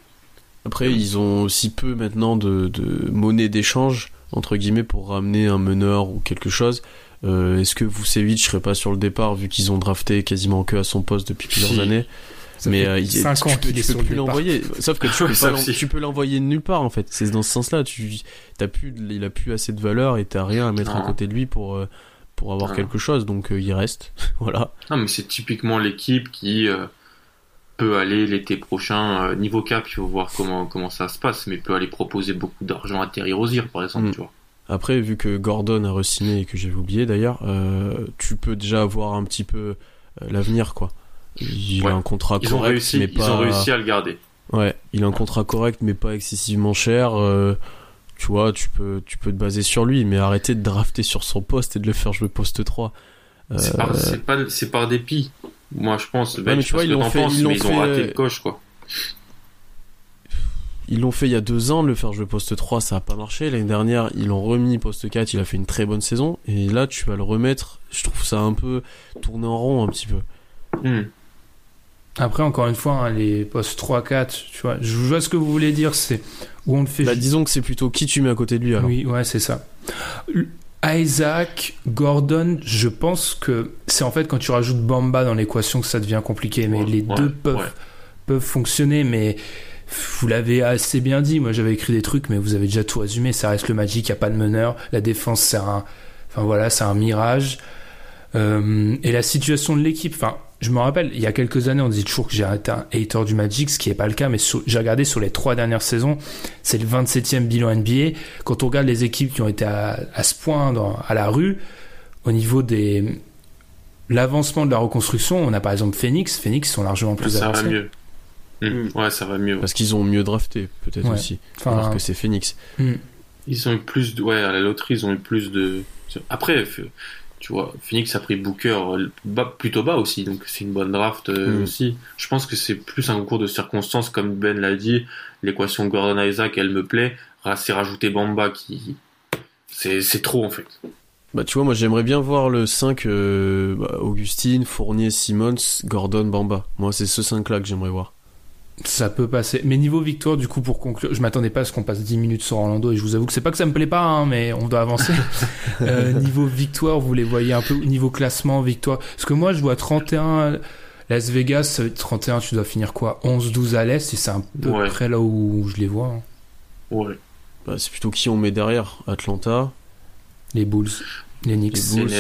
Après, ils ont aussi peu maintenant de, de monnaie d'échange, entre guillemets, pour ramener un meneur ou quelque chose. Euh, Est-ce que Vucevic serait pas sur le départ, vu qu'ils ont drafté quasiment que à son poste depuis plusieurs Si. années Ça mais euh, il- cinq tu, ans peux, tu peux plus l'envoyer. Sauf que tu peux, tu peux l'envoyer de nulle part en fait. C'est dans ce sens-là. Tu, t'as plus, il a plus assez de valeur et t'as rien à mettre à côté de lui pour euh, pour avoir Non. quelque chose. Donc euh, il reste. voilà. Non, mais c'est typiquement l'équipe qui euh, peut aller l'été prochain euh, niveau cap. Il faut voir comment comment ça se passe, mais peut aller proposer beaucoup d'argent à Terry Rozier, par exemple. Mm. Tu vois. Après, vu que Gordon a re-signé et que j'avais oublié d'ailleurs, tu peux déjà avoir un petit peu l'avenir quoi. Il Ouais. a un contrat Ils ont correct, réussi, mais ils pas. ont réussi à le garder. Ouais, il a un contrat correct, mais pas excessivement cher. Tu vois, tu peux, tu peux te baser sur lui, mais arrêter de drafter sur son poste et de le faire jouer poste 3. C'est Euh, par, c'est pas, par dépit. Moi, je pense. Ben, mais je tu vois, ils l'ont fait- penses, ils l'ont mais ils ont fait, raté euh, le coche, quoi. Ils l'ont fait il y a deux ans, le faire jouer poste 3, ça a pas marché. L'année dernière, ils l'ont remis poste 4, il a fait une très bonne saison. Et là, tu vas le remettre. Je trouve ça un peu tourné en rond un petit peu. Hmm. Après, encore une fois, hein, les postes 3-4, tu vois, je vois ce que vous voulez dire, c'est où on le fait. Bah, disons que c'est plutôt qui tu mets à côté de lui alors. Oui, ouais, c'est ça. Isaac, Gordon, je pense que c'est en fait quand tu rajoutes Bamba dans l'équation que ça devient compliqué. Mais Ouais, les ouais, deux peuvent, ouais. peuvent fonctionner, mais vous l'avez assez bien dit. Moi, j'avais écrit des trucs, mais vous avez déjà tout résumé. Ça reste le Magic, il n'y a pas de meneur. La défense, c'est un, enfin voilà, c'est un mirage. Euh, et la situation de l'équipe, enfin, je me rappelle, il y a quelques années, on disait toujours que j'ai été un hater du Magic, ce qui n'est pas le cas, mais sur- j'ai regardé sur les trois dernières saisons, c'est le 27e bilan NBA. Quand on regarde les équipes qui ont été à, à ce point dans- à la rue, au niveau des l'avancement de la reconstruction, on a par exemple Phoenix. Phoenix sont largement plus ça va avancés. mieux. Ouais, ça va mieux. Parce qu'ils ont mieux drafté, peut-être Ouais. aussi. Enfin, alors que c'est Phoenix. hmm. Ils ont eu plus de, ouais, à la loterie, ils ont eu plus de. Après, tu vois, Phoenix a pris Booker euh, bas- plutôt bas aussi, donc c'est une bonne draft euh, Mm. aussi. Je pense que c'est plus un concours de circonstances, comme Ben l'a dit. L'équation Gordon Isaac, elle me plaît. C'est rajouter Bamba qui, c'est c'est trop en fait. Bah tu vois, moi j'aimerais bien voir le 5 euh, bah, Augustine, Fournier, Simmons, Gordon, Bamba. Moi c'est ce 5 là que j'aimerais voir. Ça peut passer. Mais niveau victoire, du coup, pour conclure, je m'attendais pas à ce qu'on passe 10 minutes sur Orlando et je vous avoue que c'est pas que ça me plaît pas, hein, mais on doit avancer. Euh, niveau victoire, vous les voyez un peu niveau classement, victoire. Parce que moi, je vois 31 Las Vegas, ça veut dire 31, tu dois finir quoi? 11-12 à l'Est et c'est un peu Ouais. près là où je les vois. hein. Ouais. Bah, c'est plutôt qui on met derrière? Atlanta. Les Bulls, les Knicks. Les Bulls.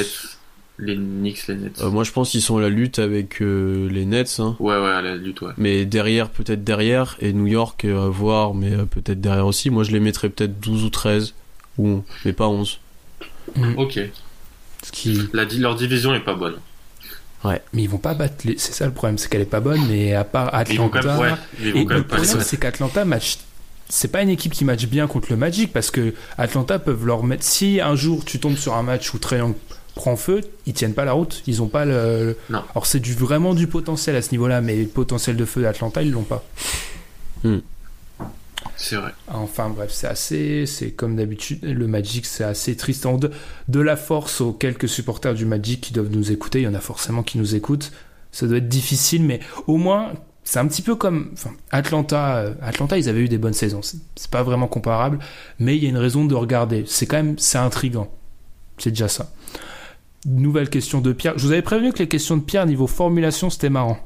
Les Knicks, les Nets. Euh, moi je pense qu'ils sont à la lutte avec euh, les Nets. Hein. Ouais, ouais, à la lutte, ouais. Mais derrière, peut-être derrière. Et New York, euh, à voir, mais euh, peut-être derrière aussi. Moi je les mettrais peut-être 12 ou 13. Ou, mais pas 11. Ok. Ce qui... La, leur division est pas bonne. Mais ils vont pas battre les... C'est ça le problème, c'est qu'elle est pas bonne, mais à part Ils vont quand Atlanta... même, ouais, ils Et vont le problème, c'est qu'Atlanta match. C'est pas une équipe qui match bien contre le Magic parce que Atlanta peuvent leur mettre. Si un jour tu tombes sur un match où Trae prend feu, ils tiennent pas la route. Ils ont pas le. Non. Alors c'est du vraiment du potentiel à ce niveau-là, mais le potentiel de feu d'Atlanta ils l'ont pas. C'est vrai. Enfin bref, c'est assez. C'est comme d'habitude le Magic, c'est assez triste. En de, de la force aux quelques supporters du Magic qui doivent nous écouter. Il y en a forcément qui nous écoutent. Ça doit être difficile, mais au moins c'est un petit peu comme enfin, Atlanta. euh, Atlanta, ils avaient eu des bonnes saisons. C'est- C'est pas vraiment comparable, mais il y a une raison de regarder. C'est quand même c'est intrigant. C'est déjà ça. Nouvelle question de Pierre. Je vous avais prévenu que les questions de Pierre niveau formulation c'était marrant.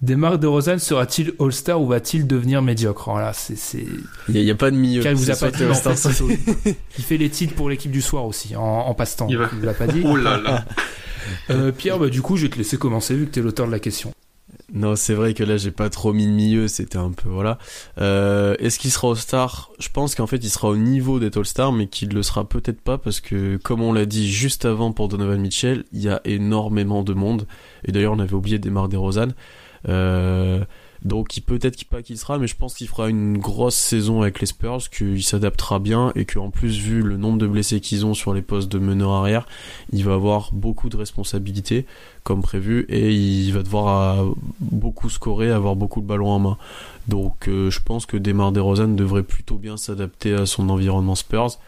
Demar DeRozan sera-t-il All-Star ou va-t-il devenir médiocre? Voilà, c'est c'est Il y, a- pas de milieu. Pierre, il vous a pas dit. Il fait les titres pour l'équipe du soir aussi en, en passe-temps. Il vous l'a pas dit. Oh là là. Euh, Pierre, bah, du coup, je vais te laisser commencer vu que t'es l'auteur de la question. Non, c'est vrai que là, j'ai pas trop mis de milieu, c'était un peu, voilà. Euh, est-ce qu'il sera All-Star Je pense qu'en fait, il sera au niveau d'être All-Star, mais qu'il le sera peut-être pas, parce que, comme on l'a dit juste avant pour Donovan Mitchell, il y a énormément de monde. Et d'ailleurs, on avait oublié Demar DeRozan. Euh, donc, peut-être qu'il- pas qu'il sera, mais je pense qu'il fera une grosse saison avec les Spurs, qu'il s'adaptera bien, et qu'en plus, vu le nombre de blessés qu'ils ont sur les postes de meneur arrière, il va avoir beaucoup de responsabilités comme prévu et il va devoir euh, beaucoup scorer, avoir beaucoup de ballons en main. Donc euh, je pense que Demar DeRozan devrait plutôt bien s'adapter à son environnement Spurs,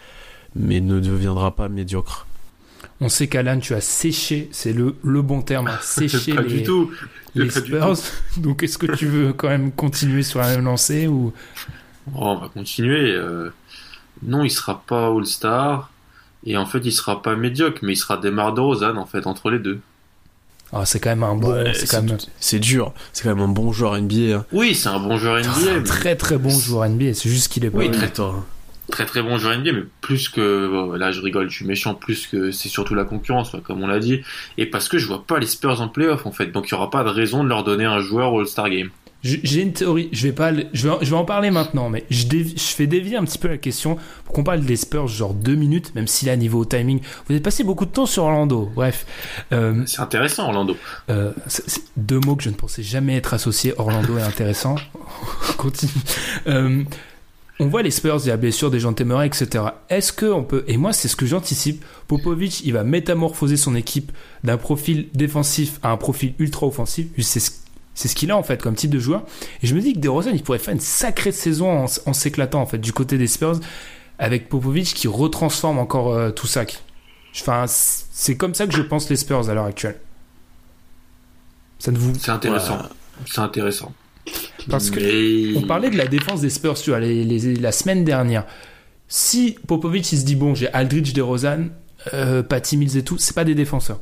mais ne deviendra pas médiocre. On sait qu'Alan, tu as séché, c'est le, le bon terme, hein, séché pas les, du tout. les Pas du Spurs. tout. Donc, est-ce que tu veux quand même continuer sur la même lancée ou? Oh, on va continuer. euh, Non, il sera pas All-Star. Et en fait, il sera pas médiocre, mais il sera Demar DeRozan, en fait, entre les deux. Ah, c'est quand même un bon, Ouais, c'est quand même c'est dur, c'est quand même un bon joueur NBA. Hein. Oui, c'est un bon joueur NBA. mais- très très bon joueur NBA. C'est juste qu'il est pas. Oui, très-. Très très bon joueur NBA, mais plus que... bon, là, je rigole, je suis méchant, plus que c'est surtout la concurrence, quoi, comme on l'a dit. Et parce que je vois pas les Spurs en playoff, en fait. Donc, il y aura pas de raison de leur donner un joueur au All-Star Game. J'ai une théorie. Je vais pas, je vais, je vais en parler maintenant, mais je, dévi- je fais dévier un petit peu la question pour qu'on parle des Spurs genre deux minutes, même si là niveau timing, vous avez passé beaucoup de temps sur Orlando. Bref, euh, C'est intéressant, Orlando. Euh, deux mots que je ne pensais jamais être associés. Orlando est intéressant. Continue. Euh, on voit les Spurs, il y a bien sûr des gens Temeray, etc. Est-ce que on peut, et moi c'est ce que j'anticipe, Popovic, il va métamorphoser son équipe d'un profil défensif à un profil ultra offensif. C'est ce, c'est ce qu'il a en fait comme type de joueur. Et je me dis que DeRozan, il pourrait faire une sacrée saison en, s'éclatant en fait du côté des Spurs avec Popovic qui retransforme encore euh, tout ça. Enfin, c'est comme ça que je pense les Spurs à l'heure actuelle. Ça ne vous C'est intéressant. C'est intéressant. Parce que Mais- on parlait de la défense des Spurs tu vois, les- les- la semaine dernière. Si Popovic il se dit bon j'ai Aldridge, DeRozan, euh, Patty Mills et tout, c'est pas des défenseurs.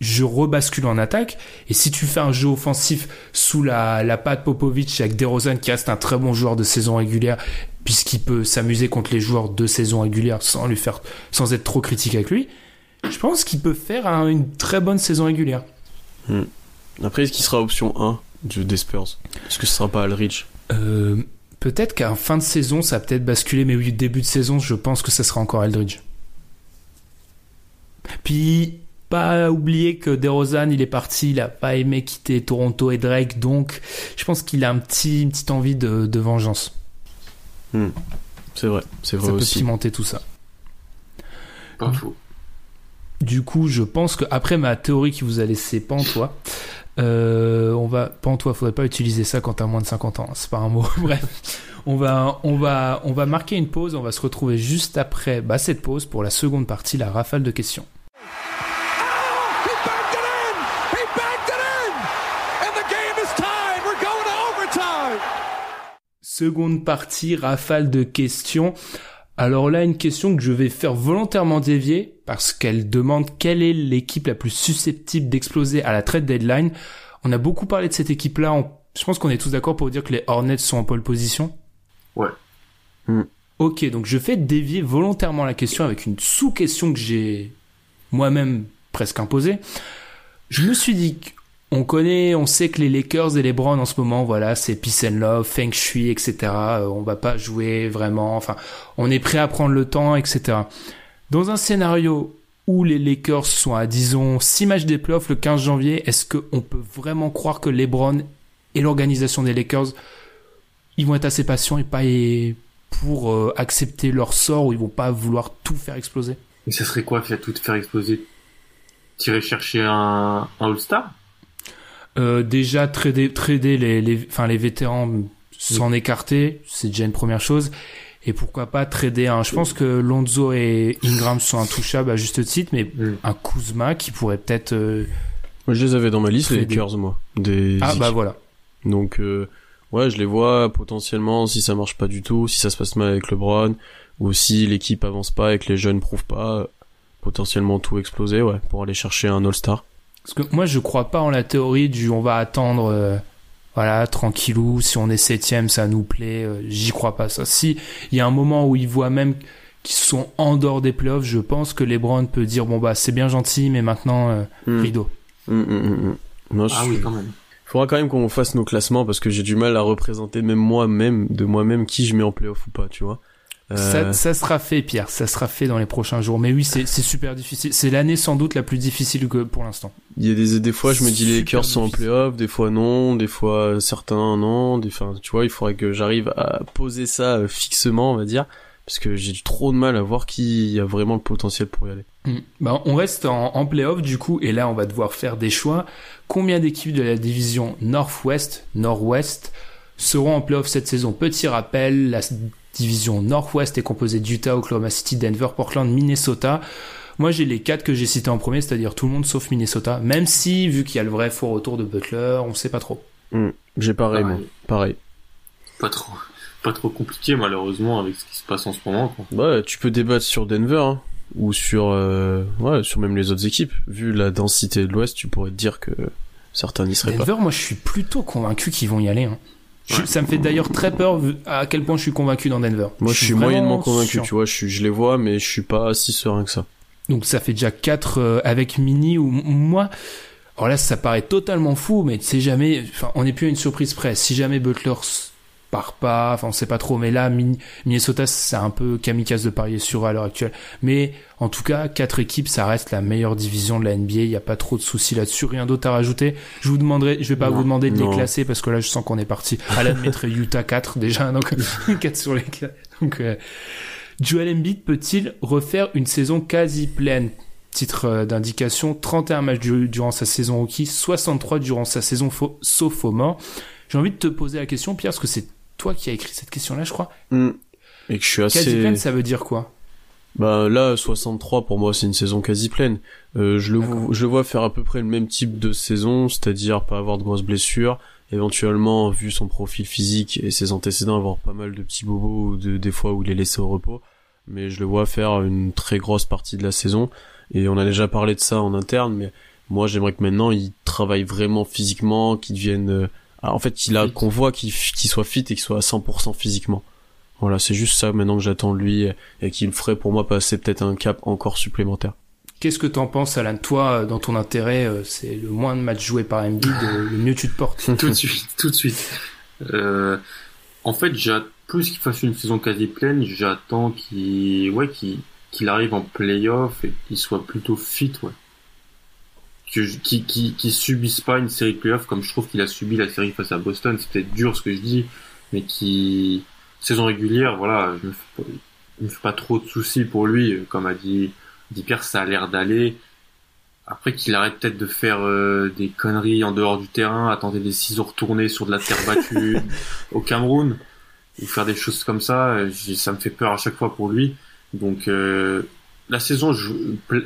Je rebascule en attaque et si tu fais un jeu offensif sous la, la patte Popovic avec DeRozan qui reste un très bon joueur de saison régulière puisqu'il peut s'amuser contre les joueurs de saison régulière sans lui faire sans être trop critique avec lui, je pense qu'il peut faire un- une très bonne saison régulière. Après, est-ce qu'il sera option 1 du, des Spurs? Est-ce que ce sera pas Aldridge? Euh, peut-être qu'à fin de saison, ça a peut-être basculé, mais oui, début de saison, je pense que ça sera encore Eldridge. Puis, pas oublier que DeRozan, il est parti, il a pas aimé quitter Toronto et Drake, donc je pense qu'il a un petit, une petite envie de, de vengeance. C'est vrai, c'est vrai Ça peut aussi. pimenter tout ça. Pas faux. Du coup, je pense que après ma théorie qui vous a laissé pantois, euh, on va pantois, faudrait pas utiliser ça quand t'as moins de 50 ans, hein, c'est pas un mot. Bref, on va on va on va marquer une pause, on va se retrouver juste après bah, cette pause pour la seconde partie, la rafale de questions. Seconde partie, rafale de questions. Alors là, une question que je vais faire volontairement dévier parce qu'elle demande quelle est l'équipe la plus susceptible d'exploser à la trade deadline. On a beaucoup parlé de cette équipe-là. On- Je pense qu'on est tous d'accord pour dire que les Hornets sont en pole position. Ouais. Hmm. Ok, donc je fais dévier volontairement la question avec une sous-question que j'ai moi-même presque imposée. Je me suis dit on connaît, on sait que les Lakers et les Browns en ce moment, voilà, c'est peace and love, feng shui, etc. Euh, on va pas jouer vraiment, enfin, on est prêt à prendre le temps, etc. Dans un scénario où les Lakers sont à, disons, 6 matchs des playoffs le 15 janvier, est-ce qu'on peut vraiment croire que LeBron et l'organisation des Lakers, ils vont être assez patients et pas pour euh, accepter leur sort ou ils vont pas vouloir tout faire exploser? Et ça serait quoi faire tout faire exploser? Tirer chercher un, un All-Star? Euh, déjà trader, trader les, les, enfin les vétérans s'en écarter, c'est déjà une première chose. Et pourquoi pas trader un. Je pense que Lonzo et Ingram sont intouchables à juste titre, mais un Kuzma qui pourrait peut-être. euh, Moi, je les avais dans ma liste, les. Lakers, moi. Des Ah Zik. bah voilà. Donc, euh, ouais, je les vois potentiellement si ça marche pas du tout, si ça se passe mal avec LeBron, ou si l'équipe avance pas et que les jeunes prouvent pas. potentiellement tout exploser, ouais, pour aller chercher un All-Star. Parce que moi, je crois pas en la théorie du on va attendre, euh, voilà, tranquillou, si on est septième, ça nous plaît. euh, J'y crois pas ça. Si il y a un moment où ils voient même qu'ils sont en dehors des playoffs, je pense que LeBron peut dire bon bah c'est bien gentil, mais maintenant euh, Hmm. rideau. Hum, hum, hum, hum. Non, je Ah suis- oui, quand même. Faudra quand même qu'on fasse nos classements parce que j'ai du mal à représenter même moi-même, de moi-même, qui je mets en playoff ou pas, tu vois. Euh, Ça, ça sera fait, Pierre. Ça sera fait dans les prochains jours. Mais oui, c'est super difficile. C'est l'année sans doute la plus difficile que pour l'instant. Il y a des, des fois, je me dis les Lakers sont en playoff, des fois non, des fois certains non, des, enfin, tu vois, il faudrait que j'arrive à poser ça euh, fixement, on va dire, parce que j'ai trop de mal à voir qui a vraiment le potentiel pour y aller. Ben, on reste en, en playoff du coup, et là on va devoir faire des choix. Combien d'équipes de la division Northwest, Nord-Ouest seront en playoff cette saison? Petit rappel, la division Nord-Ouest est composée d'Utah, Oklahoma City, Denver, Portland, Minnesota. Moi j'ai les quatre que j'ai cités en premier, c'est-à-dire tout le monde sauf Minnesota, même si vu qu'il y a le vrai faux retour de Butler, on sait pas trop. J'ai pareil, moi, Pareil. pareil. Pas trop, pas trop compliqué malheureusement avec ce qui se passe en ce moment. Quoi. Bah, tu peux débattre sur Denver, hein, ou sur, euh, ouais, sur même les autres équipes. Vu la densité de l'Ouest, tu pourrais te dire que certains n'y seraient pas. Denver, moi je suis plutôt convaincu qu'ils vont y aller. hein. Je- Ouais. Ça me fait d'ailleurs très peur à quel point je suis convaincu dans Denver. Moi, je suis moyennement convaincu, sûr. tu vois, je, suis, je les vois, mais je suis pas si serein que ça. Donc ça fait déjà 4 avec Mini ou moi. Alors là, ça paraît totalement fou, mais tu sais jamais. Enfin, on n'est plus à une surprise près. Si jamais Butler part pas, enfin on sait pas trop. Mais là, Min- Minnesota, c'est un peu kamikaze de parier sur eux à l'heure actuelle. Mais en tout cas, quatre équipes, ça reste la meilleure division de la NBA. Il y a pas trop de soucis là-dessus. Rien d'autre à rajouter. Je vous demanderai, je vais pas Non, vous demander de non. les classer parce que là, je sens qu'on est parti. Alan mettrait Utah 4 déjà, donc 4 sur les Donc euh, Joel Embiid peut-il refaire une saison quasi pleine? Titre euh, d'indication, 31 matchs du- durant sa saison rookie, 63 durant sa saison faux- sophomore. J'ai envie de te poser la question, Pierre, parce que c'est toi qui as écrit cette question-là, je crois. Hmm. Et que je suis Quasi assez... pleine, ça veut dire quoi? Bah là, 63 pour moi, c'est une saison quasi pleine. Euh, je le vois, je le vois faire à peu près le même type de saison, c'est-à-dire pas avoir de grosses blessures, éventuellement vu son profil physique et ses antécédents avoir pas mal de petits bobos ou de des fois où il est laissé au repos. Mais je le vois faire une très grosse partie de la saison et on a déjà parlé de ça en interne, mais moi j'aimerais que maintenant il travaille vraiment physiquement, qu'il devienne, euh, en fait qu'il a qu'on voit qu'il qu'il soit fit et qu'il soit à 100% physiquement. Voilà, c'est juste ça maintenant que j'attends de lui et qui me ferait pour moi passer peut-être un cap encore supplémentaire. Qu'est-ce que t'en penses, Alan? Toi, euh, dans ton intérêt, euh, c'est le moins de matchs joués par Embiid, euh, le mieux tu te portes? tout de suite, tout de suite. Euh, en fait, j'ai plus qu'il fasse une saison quasi pleine, j'attends qu'il, ouais, qu'il, qu'il arrive en playoff et qu'il soit plutôt fit, ouais. Que je- Qu'il, qu'il, qu'il subisse pas une série de playoffs comme je trouve qu'il a subi la série face à Boston. C'est peut-être dur ce que je dis, mais qui, saison régulière, voilà, je me fais pas, je me fais pas trop de soucis pour lui. Comme a dit, dit Pierre, ça a l'air d'aller. Après qu'il arrête peut-être de faire euh, des conneries en dehors du terrain, à tenter des ciseaux retournés sur de la terre battue au Cameroun, ou faire des choses comme ça, euh, ça me fait peur à chaque fois pour lui. Donc euh, la saison, je,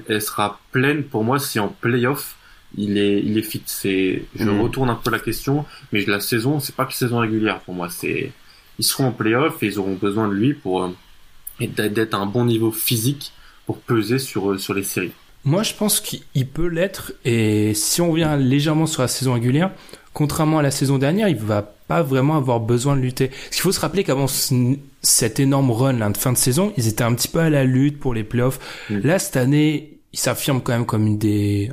elle sera pleine pour moi si en playoff il est il est fit. C'est, je Mhm. retourne un peu la question, mais la saison, c'est pas que saison régulière pour moi. C'est ils seront en playoff et ils auront besoin de lui pour euh, d'être à un bon niveau physique pour peser sur euh, sur les séries. Moi, je pense qu'il peut l'être, et si on revient légèrement sur la saison régulière, contrairement à la saison dernière, il va pas vraiment avoir besoin de lutter. Parce qu'il faut se rappeler qu'avant ce- cet énorme run là, de fin de saison, ils étaient un petit peu à la lutte pour les playoffs. Mm. Là, cette année, ils s'affirment quand même comme une des,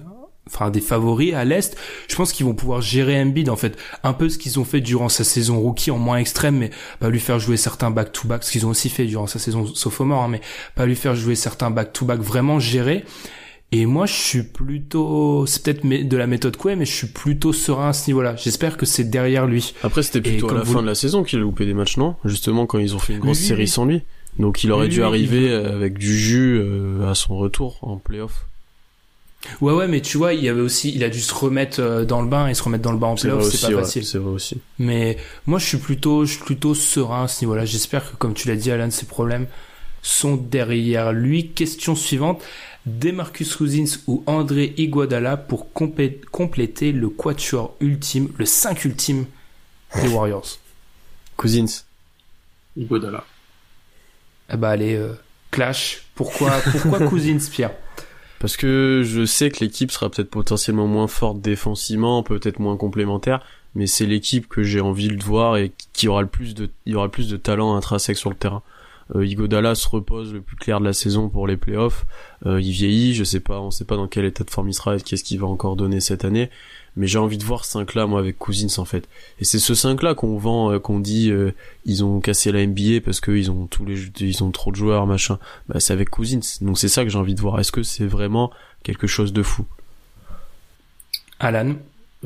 enfin, des favoris à l'Est. Je pense qu'ils vont pouvoir gérer Embiid, en fait. Un peu ce qu'ils ont fait durant sa saison rookie en moins extrême, mais pas lui faire jouer certains back-to-back, ce qu'ils ont aussi fait durant sa saison sophomore, hein, mais pas lui faire jouer certains back-to-back vraiment gérés. Et moi, je suis plutôt, c'est peut-être de la méthode Coué, mais je suis plutôt serein à ce niveau-là. J'espère que c'est derrière lui. Après, c'était plutôt à la vous- fin de la saison qu'il a loupé des matchs, non? Justement, quand ils ont fait une grosse Oui, série oui. sans lui. Donc il aurait Oui, dû arriver il- avec du jus euh, à son retour en playoff. Ouais, ouais, mais tu vois, il y avait aussi, il a dû se remettre euh, dans le bain et se remettre dans le bain en playoff, c'est pas ouais, facile. c'est vrai aussi. Mais moi, je suis plutôt, je suis plutôt serein à ce niveau-là. J'espère que, comme tu l'as dit, Alan, ses problèmes sont derrière lui. Question suivante. Demarcus Cousins ou André Iguodala pour compé- compléter le quatuor ultime, le 5 ultime des Warriors. Cousins. Iguodala. Ah bah allez, euh, clash. Pourquoi, pourquoi Cousins, Pierre? Parce que je sais que l'équipe sera peut-être potentiellement moins forte défensivement, peut-être moins complémentaire, mais c'est l'équipe que j'ai envie de voir et qui aura le plus de, il y aura plus de talent intrinsèque sur le terrain. Euh, Igodala se repose le plus clair de la saison pour les playoffs. Euh, il vieillit, je sais pas, on sait pas dans quel état de forme il sera et qu'est-ce qu'il va encore donner cette année. Mais j'ai envie de voir ce 5 là moi avec Cousins en fait. Et c'est ce 5 là qu'on vend, euh, qu'on dit euh, ils ont cassé la NBA parce qu'ils ont tous les ils ont trop de joueurs machin. Bah c'est avec Cousins. Donc c'est ça que j'ai envie de voir. Est-ce que c'est vraiment quelque chose de fou? Alan?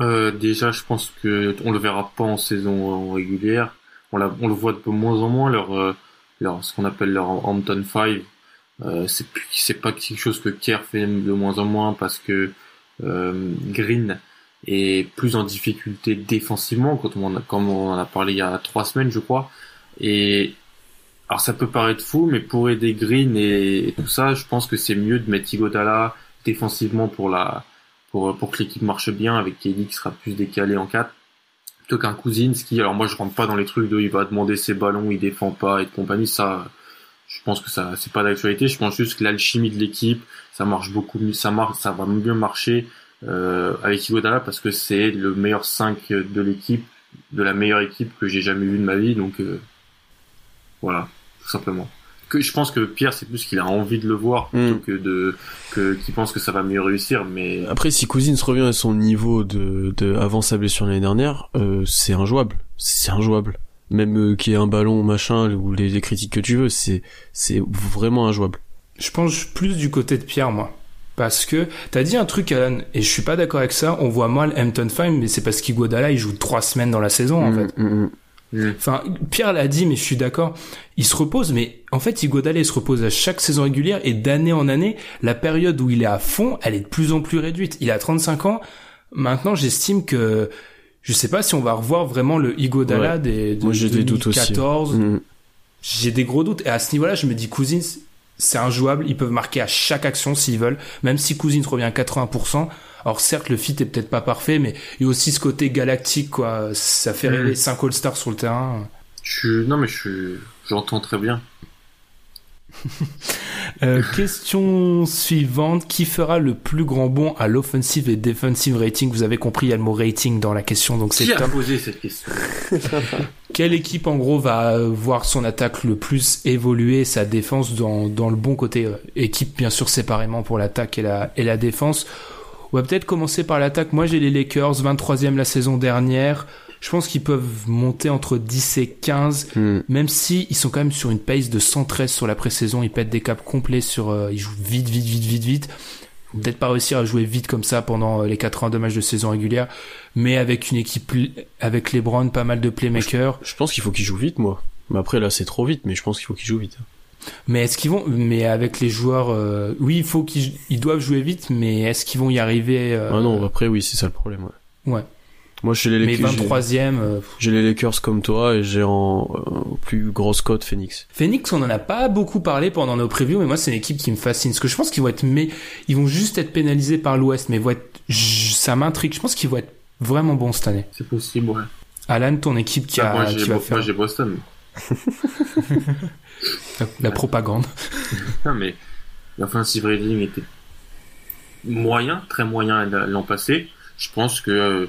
Euh, déjà, je pense que on le verra pas en saison régulière. On, la, on le voit de moins en moins leur, euh, leur ce qu'on appelle leur Hampton 5. Euh, c'est plus, c'est pas quelque chose que Kerr fait de moins en moins parce que euh, Green est plus en difficulté défensivement, comme on en a parlé il y a trois semaines, je crois. Et alors ça peut paraître fou, mais pour aider Green et, et tout ça, je pense que c'est mieux de mettre Igodala défensivement pour la pour, pour que l'équipe marche bien avec Kelly qui sera plus décalé en 4 plutôt qu'un Cousins qui alors moi je rentre pas dans les trucs de il va demander ses ballons il défend pas et de compagnie ça je pense que ça c'est pas d'actualité je pense juste que l'alchimie de l'équipe ça marche beaucoup mieux ça marche ça va mieux marcher avec Igodala parce que c'est le meilleur 5 de l'équipe de la meilleure équipe que j'ai jamais vue de ma vie donc euh, voilà tout simplement que je pense que Pierre c'est plus qu'il a envie de le voir plutôt Mm. que de que qu'il pense que ça va mieux réussir mais Après, si Cousins revient à son niveau de, de avant sa blessure l'année dernière, euh, c'est injouable. C'est injouable. Même euh, qu'il y ait un ballon, machin, ou les, les critiques que tu veux, c'est c'est vraiment injouable. Je pense plus du côté de Pierre, moi. Parce que t'as dit un truc, Alan, et je suis pas d'accord avec ça. On voit mal Hampton Fine, mais c'est parce qu'Iguodala il joue trois semaines dans la saison, en Mm, fait. mm, mm. Enfin, Pierre l'a dit, mais je suis d'accord. Il se repose, mais en fait, Iguodala il se repose à chaque saison régulière et d'année en année, la période où il est à fond, elle est de plus en plus réduite. Il a 35 ans. Maintenant, j'estime que je sais pas si on va revoir vraiment le Iguodala Ouais. des de Moi, j'ai des doutes aussi. 2014. Mm. J'ai des gros doutes. Et à ce niveau-là, je me dis Cousins, c'est injouable. Ils peuvent marquer à chaque action s'ils veulent. Même si Cousins revient à 80%. Alors certes, le fit est peut-être pas parfait, mais il y a aussi ce côté galactique, quoi. Ça fait Mhm. rêver 5 All-Stars sur le terrain. je non mais je j'entends très bien Euh, question suivante. Qui fera le plus grand bond à l'offensive et defensive rating? Vous avez compris, il y a le mot rating dans la question, donc c'est qui a posé cette question? Quelle équipe, en gros, va voir son attaque le plus évoluer, sa défense dans, dans le bon côté? Euh, Équipe, bien sûr, séparément pour l'attaque et la, et la défense. On va peut-être commencer par l'attaque. Moi, j'ai les Lakers, 23e la saison dernière. Je pense qu'ils peuvent monter entre 10 et 15, Mm. même si ils sont quand même sur une pace de 113 sur la pré-saison. Ils pètent des caps complets sur, euh, ils jouent vite, vite, vite, vite, vite. Peut-être pas réussir à jouer vite comme ça pendant euh, les 82 matchs de saison régulière, mais avec une équipe, avec LeBron, pas mal de playmakers. Je pense qu'il faut qu'il joue vite, moi. Mais après, là, c'est trop vite, mais je pense qu'il faut qu'il joue vite. Mais est-ce qu'ils vont Mais avec les joueurs, euh, oui, il faut qu'ils ils doivent jouer vite, mais est-ce qu'ils vont y arriver euh, Ah non, après, oui, c'est ça le problème. Ouais. Ouais. Moi, chez les Mais Lakers, j'ai- 23e, euh, j'ai les Lakers comme toi et j'ai en euh, plus grosse cote Phoenix. Phoenix, on en a pas beaucoup parlé pendant nos previews, mais moi c'est une équipe qui me fascine. Parce que je pense qu'ils vont être, mais ils vont juste être pénalisés par l'Ouest, mais vont être, ça m'intrigue. Je pense qu'ils vont être vraiment bons cette année. c'est possible ouais Alan, ton équipe qui, Ah, a, moi qui j'ai va moi, faire j'ai Boston la, la propagande. Non, mais l'offensive rating était moyen, très moyen l'an passé. Je pense que euh,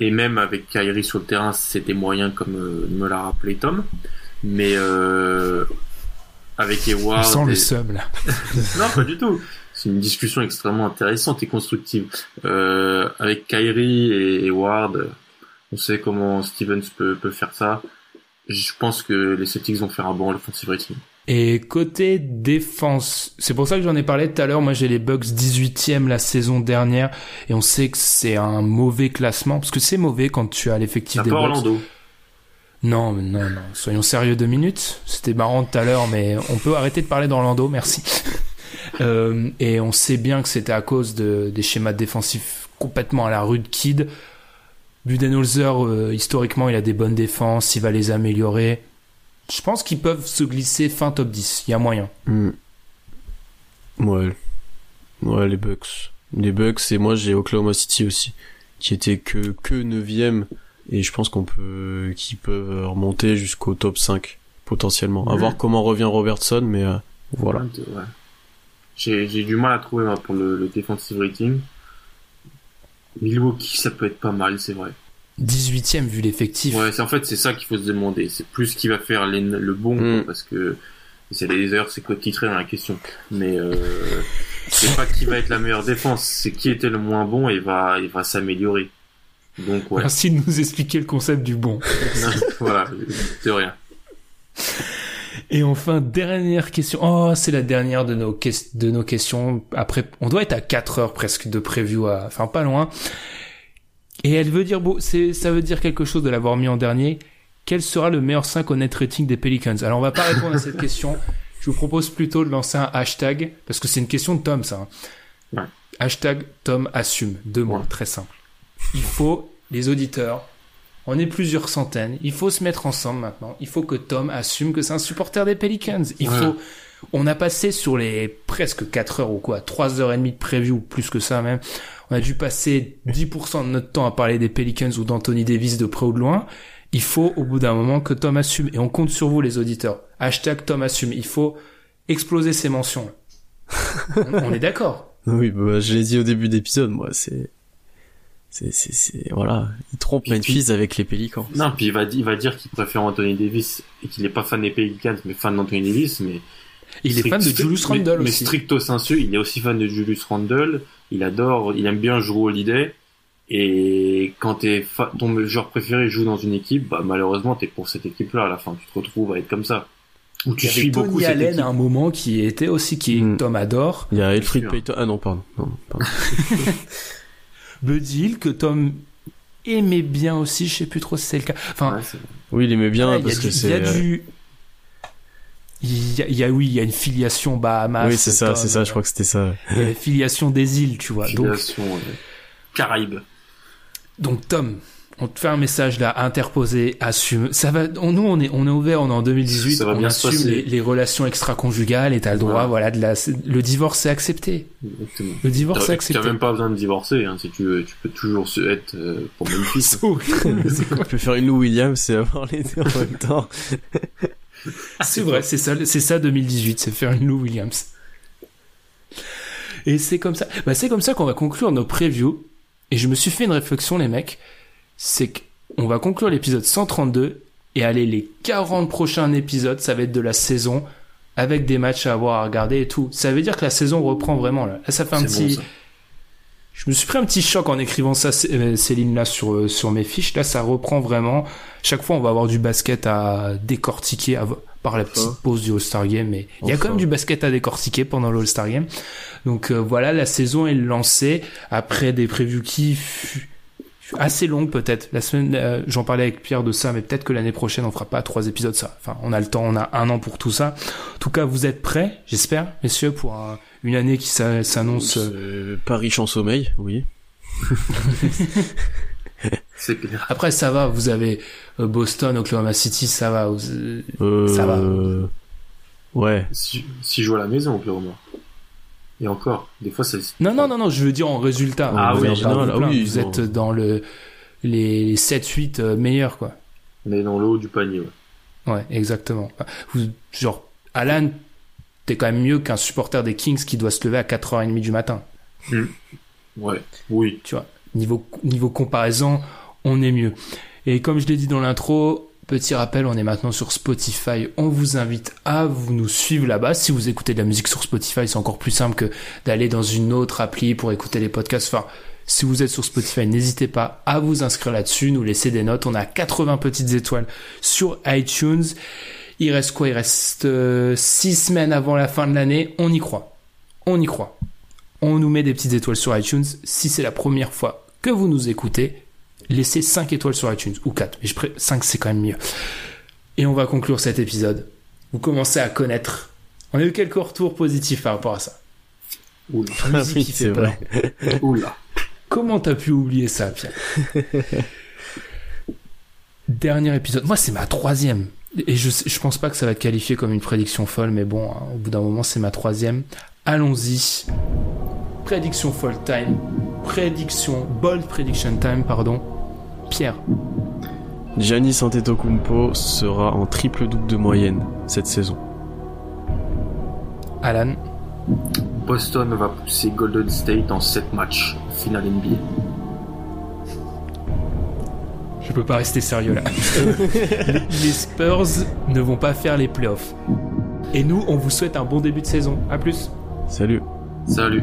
et même avec Kyrie sur le terrain, c'était moyen comme euh, me l'a rappelé Tom. Mais euh, avec Eward, le et- sub là. non pas du tout. C'est une discussion extrêmement intéressante et constructive. Euh, avec Kyrie et Eward, on sait comment Stevens peut, peut faire ça. Je pense que les Celtics vont faire un bon offensive rating. Et côté défense, c'est pour ça que j'en ai parlé tout à l'heure. Moi, j'ai les Bucks 18e la saison dernière, et on sait que c'est un mauvais classement parce que c'est mauvais quand tu as l'effectif des Bucks. Orlando. Non, non, non. Soyons sérieux deux minutes. C'était marrant tout à l'heure, mais on peut arrêter de parler d'Orlando, merci. Euh, et on sait bien que c'était à cause de, des schémas défensifs complètement à la rue de Kid. Budenholzer, euh, historiquement, il a des bonnes défenses, il va les améliorer. Je pense qu'ils peuvent se glisser fin top 10. Il y a moyen. Hmm. Ouais. Ouais, les Bucks. Les Bucks et moi j'ai Oklahoma City aussi, qui était que que 9 et je pense qu'on peut qu'ils peuvent remonter jusqu'au top 5 potentiellement. À Mhm. voir comment revient Robertson mais euh, voilà. Ouais. J'ai j'ai du mal à trouver moi, pour le, le defensive rating. Milwaukee, ça peut être pas mal, c'est vrai. 18ème vu l'effectif. Ouais, c'est en fait c'est ça qu'il faut se demander. C'est plus qui va faire les- le bon Mm. parce que c'est les heures, c'est quoi titré dans la question. Mais euh, c'est pas qui va être la meilleure défense, c'est qui était le moins bon et va il va s'améliorer. Donc ouais, Merci de nous expliquer le concept du bon. voilà, c'est rien. Et enfin, dernière question. Oh, c'est la dernière de nos, de nos questions. Après, on doit être à 4 heures presque de preview, à... enfin pas loin. Et elle veut dire, ça veut dire quelque chose de l'avoir mis en dernier. Quel sera le meilleur 5 au net rating des Pelicans? Alors, on va pas répondre à cette question. Je vous propose plutôt de lancer un hashtag, parce que c'est une question de Tom, ça. hein. Ouais. Hashtag Tom assume. Deux mots, Ouais. très simple. Il faut, les auditeurs, on est plusieurs centaines. Il faut se mettre ensemble maintenant. Il faut que Tom assume que c'est un supporter des Pelicans. Il Ouais. faut. On a passé sur les presque 4 heures ou quoi, 3 heures et demie de preview, plus que ça même. On a dû passer 10% de notre temps à parler des Pelicans ou d'Anthony Davis de près ou de loin. Il faut, au bout d'un moment, que Tom assume. Et on compte sur vous, les auditeurs. Hashtag Tom assume. Il faut exploser ces mentions. on, on est d'accord. Oui, bah, je l'ai dit au début d'épisode, moi, c'est, c'est, c'est, c'est, voilà, il trompe Memphis avec les Pélicans. Non, puis il va, il va dire qu'il préfère Anthony Davis et qu'il n'est pas fan des Pelicans, mais fan d'Anthony Davis, mais Il est fan de Julius mais- Randle mais, aussi. stricto sensu, il est aussi fan de Julius Randle. Il adore, il aime bien jouer Holiday. Et quand ton joueur préféré joue dans une équipe, bah malheureusement t'es pour cette équipe-là à la fin. Tu te retrouves à être comme ça. Ou tu Il y avait suis beaucoup Tony cette Allen équipe. à un moment qui était aussi, qui Mm. Tom adore. Il y a Elfrid sûr. Payton, ah non, pardon, non, pardon. Buddy Hill que Tom aimait bien aussi, je sais plus trop si c'est le cas. Enfin, Ouais, Oui, il aimait bien y a parce du- que c'est, Il y a du. Il y a, il y a- oui, il y a une filiation Bahamas. oui, c'est ça, Tom, c'est ça, je crois que c'était ça. Il y a la filiation des îles, tu vois. Donc, filiation, euh, Caraïbes. donc Tom, on te fait un message là, interposé, assume. Ça va. on- nous, on est, on est ouvert, on est en 2018. Ça va on bien se assume les, les relations extra-conjugales et t'as le droit, Voilà. voilà, de la, le divorce c'est accepté. Exactement. Le divorce c'est T'as accepté. t'as même pas besoin de divorcer, hein, si tu veux. Tu peux toujours se être euh, pour. C'est quoi Tu peux faire une Lou Williams et avoir les deux en même temps. C'est vrai, c'est ça, c'est ça 2018, c'est faire une Lou Williams. Et c'est comme ça, bah c'est comme ça qu'on va conclure nos previews. Et je me suis fait une réflexion, les mecs, c'est qu'on va conclure l'épisode 132 et aller les 40 prochains épisodes, ça va être de la saison avec des matchs à avoir à regarder et tout. Ça veut dire que la saison reprend vraiment là. Là, ça fait un bon, petit. Je me suis pris un petit choc en écrivant ça, euh, Céline là sur euh, sur mes fiches. Là, ça reprend vraiment. Chaque fois, on va avoir du basket à décortiquer à- par la petite Enfin. pause du All-Star Game. Mais il y a quand même du basket à décortiquer pendant le All-Star Game. Donc euh, voilà, la saison est lancée après des previews qui assez longues peut-être. La semaine, euh, j'en parlais avec Pierre de ça, mais peut-être que l'année prochaine on fera pas trois épisodes ça. Enfin, on a le temps, on a un an pour tout ça. En tout cas, vous êtes prêts, j'espère, messieurs, pour un- une année qui s'a- s'annonce. euh, Euh, pas riche en sommeil, oui. C'est clair. Après, ça va, vous avez euh, Boston, Oklahoma City, ça va. vous- euh, Euh... Ça va. Ouais. Si, si je joue à la maison, Oklahoma. Et encore, des fois c'est. Non, non, non, non, je veux dire en résultat. Ah Vous oui, en général, ah vous non. êtes dans le les 7-8 euh, meilleurs, quoi. On est dans le haut du panier. Ouais. Ouais, exactement. Vous, genre, Alan, t'es quand même mieux qu'un supporter des Kings qui doit se lever à 4h30 du matin. ouais. Oui. Tu vois, niveau, niveau comparaison, on est mieux. Et comme je l'ai dit dans l'intro, petit rappel, on est maintenant sur Spotify. On vous invite à vous nous suivre là-bas. Si vous écoutez de la musique sur Spotify, c'est encore plus simple que d'aller dans une autre appli pour écouter les podcasts. Enfin, si vous êtes sur Spotify, n'hésitez pas à vous inscrire là-dessus, nous laisser des notes. On a 80 petites étoiles sur iTunes. Il reste quoi? Il reste 6 semaines avant la fin de l'année. On y croit. On y croit. On nous met des petites étoiles sur iTunes. Si c'est la première fois que vous nous écoutez, laissez 5 étoiles sur iTunes. Ou 4. Mais je pré... 5 c'est quand même mieux. Et on va conclure cet épisode. Vous commencez à connaître. On a eu quelques retours positifs par rapport à ça. Oula. Ah oui, c'est vrai. Oula. Comment t'as pu oublier ça, Pierre? Dernier épisode. Moi, c'est ma troisième. Et je, je pense pas que ça va être qualifié comme une prédiction folle, mais bon, hein, au bout d'un moment, c'est ma troisième. Allons-y. Prédiction folle time. Prédiction, bold prediction time, pardon. Pierre. Giannis Antetokounmpo sera en triple double de moyenne cette saison. Alan. Boston va pousser Golden State en 7 matchs, finale NBA. Je peux pas rester sérieux là. les, les Spurs ne vont pas faire les playoffs. Et nous, on vous souhaite un bon début de saison. À plus. Salut. Salut.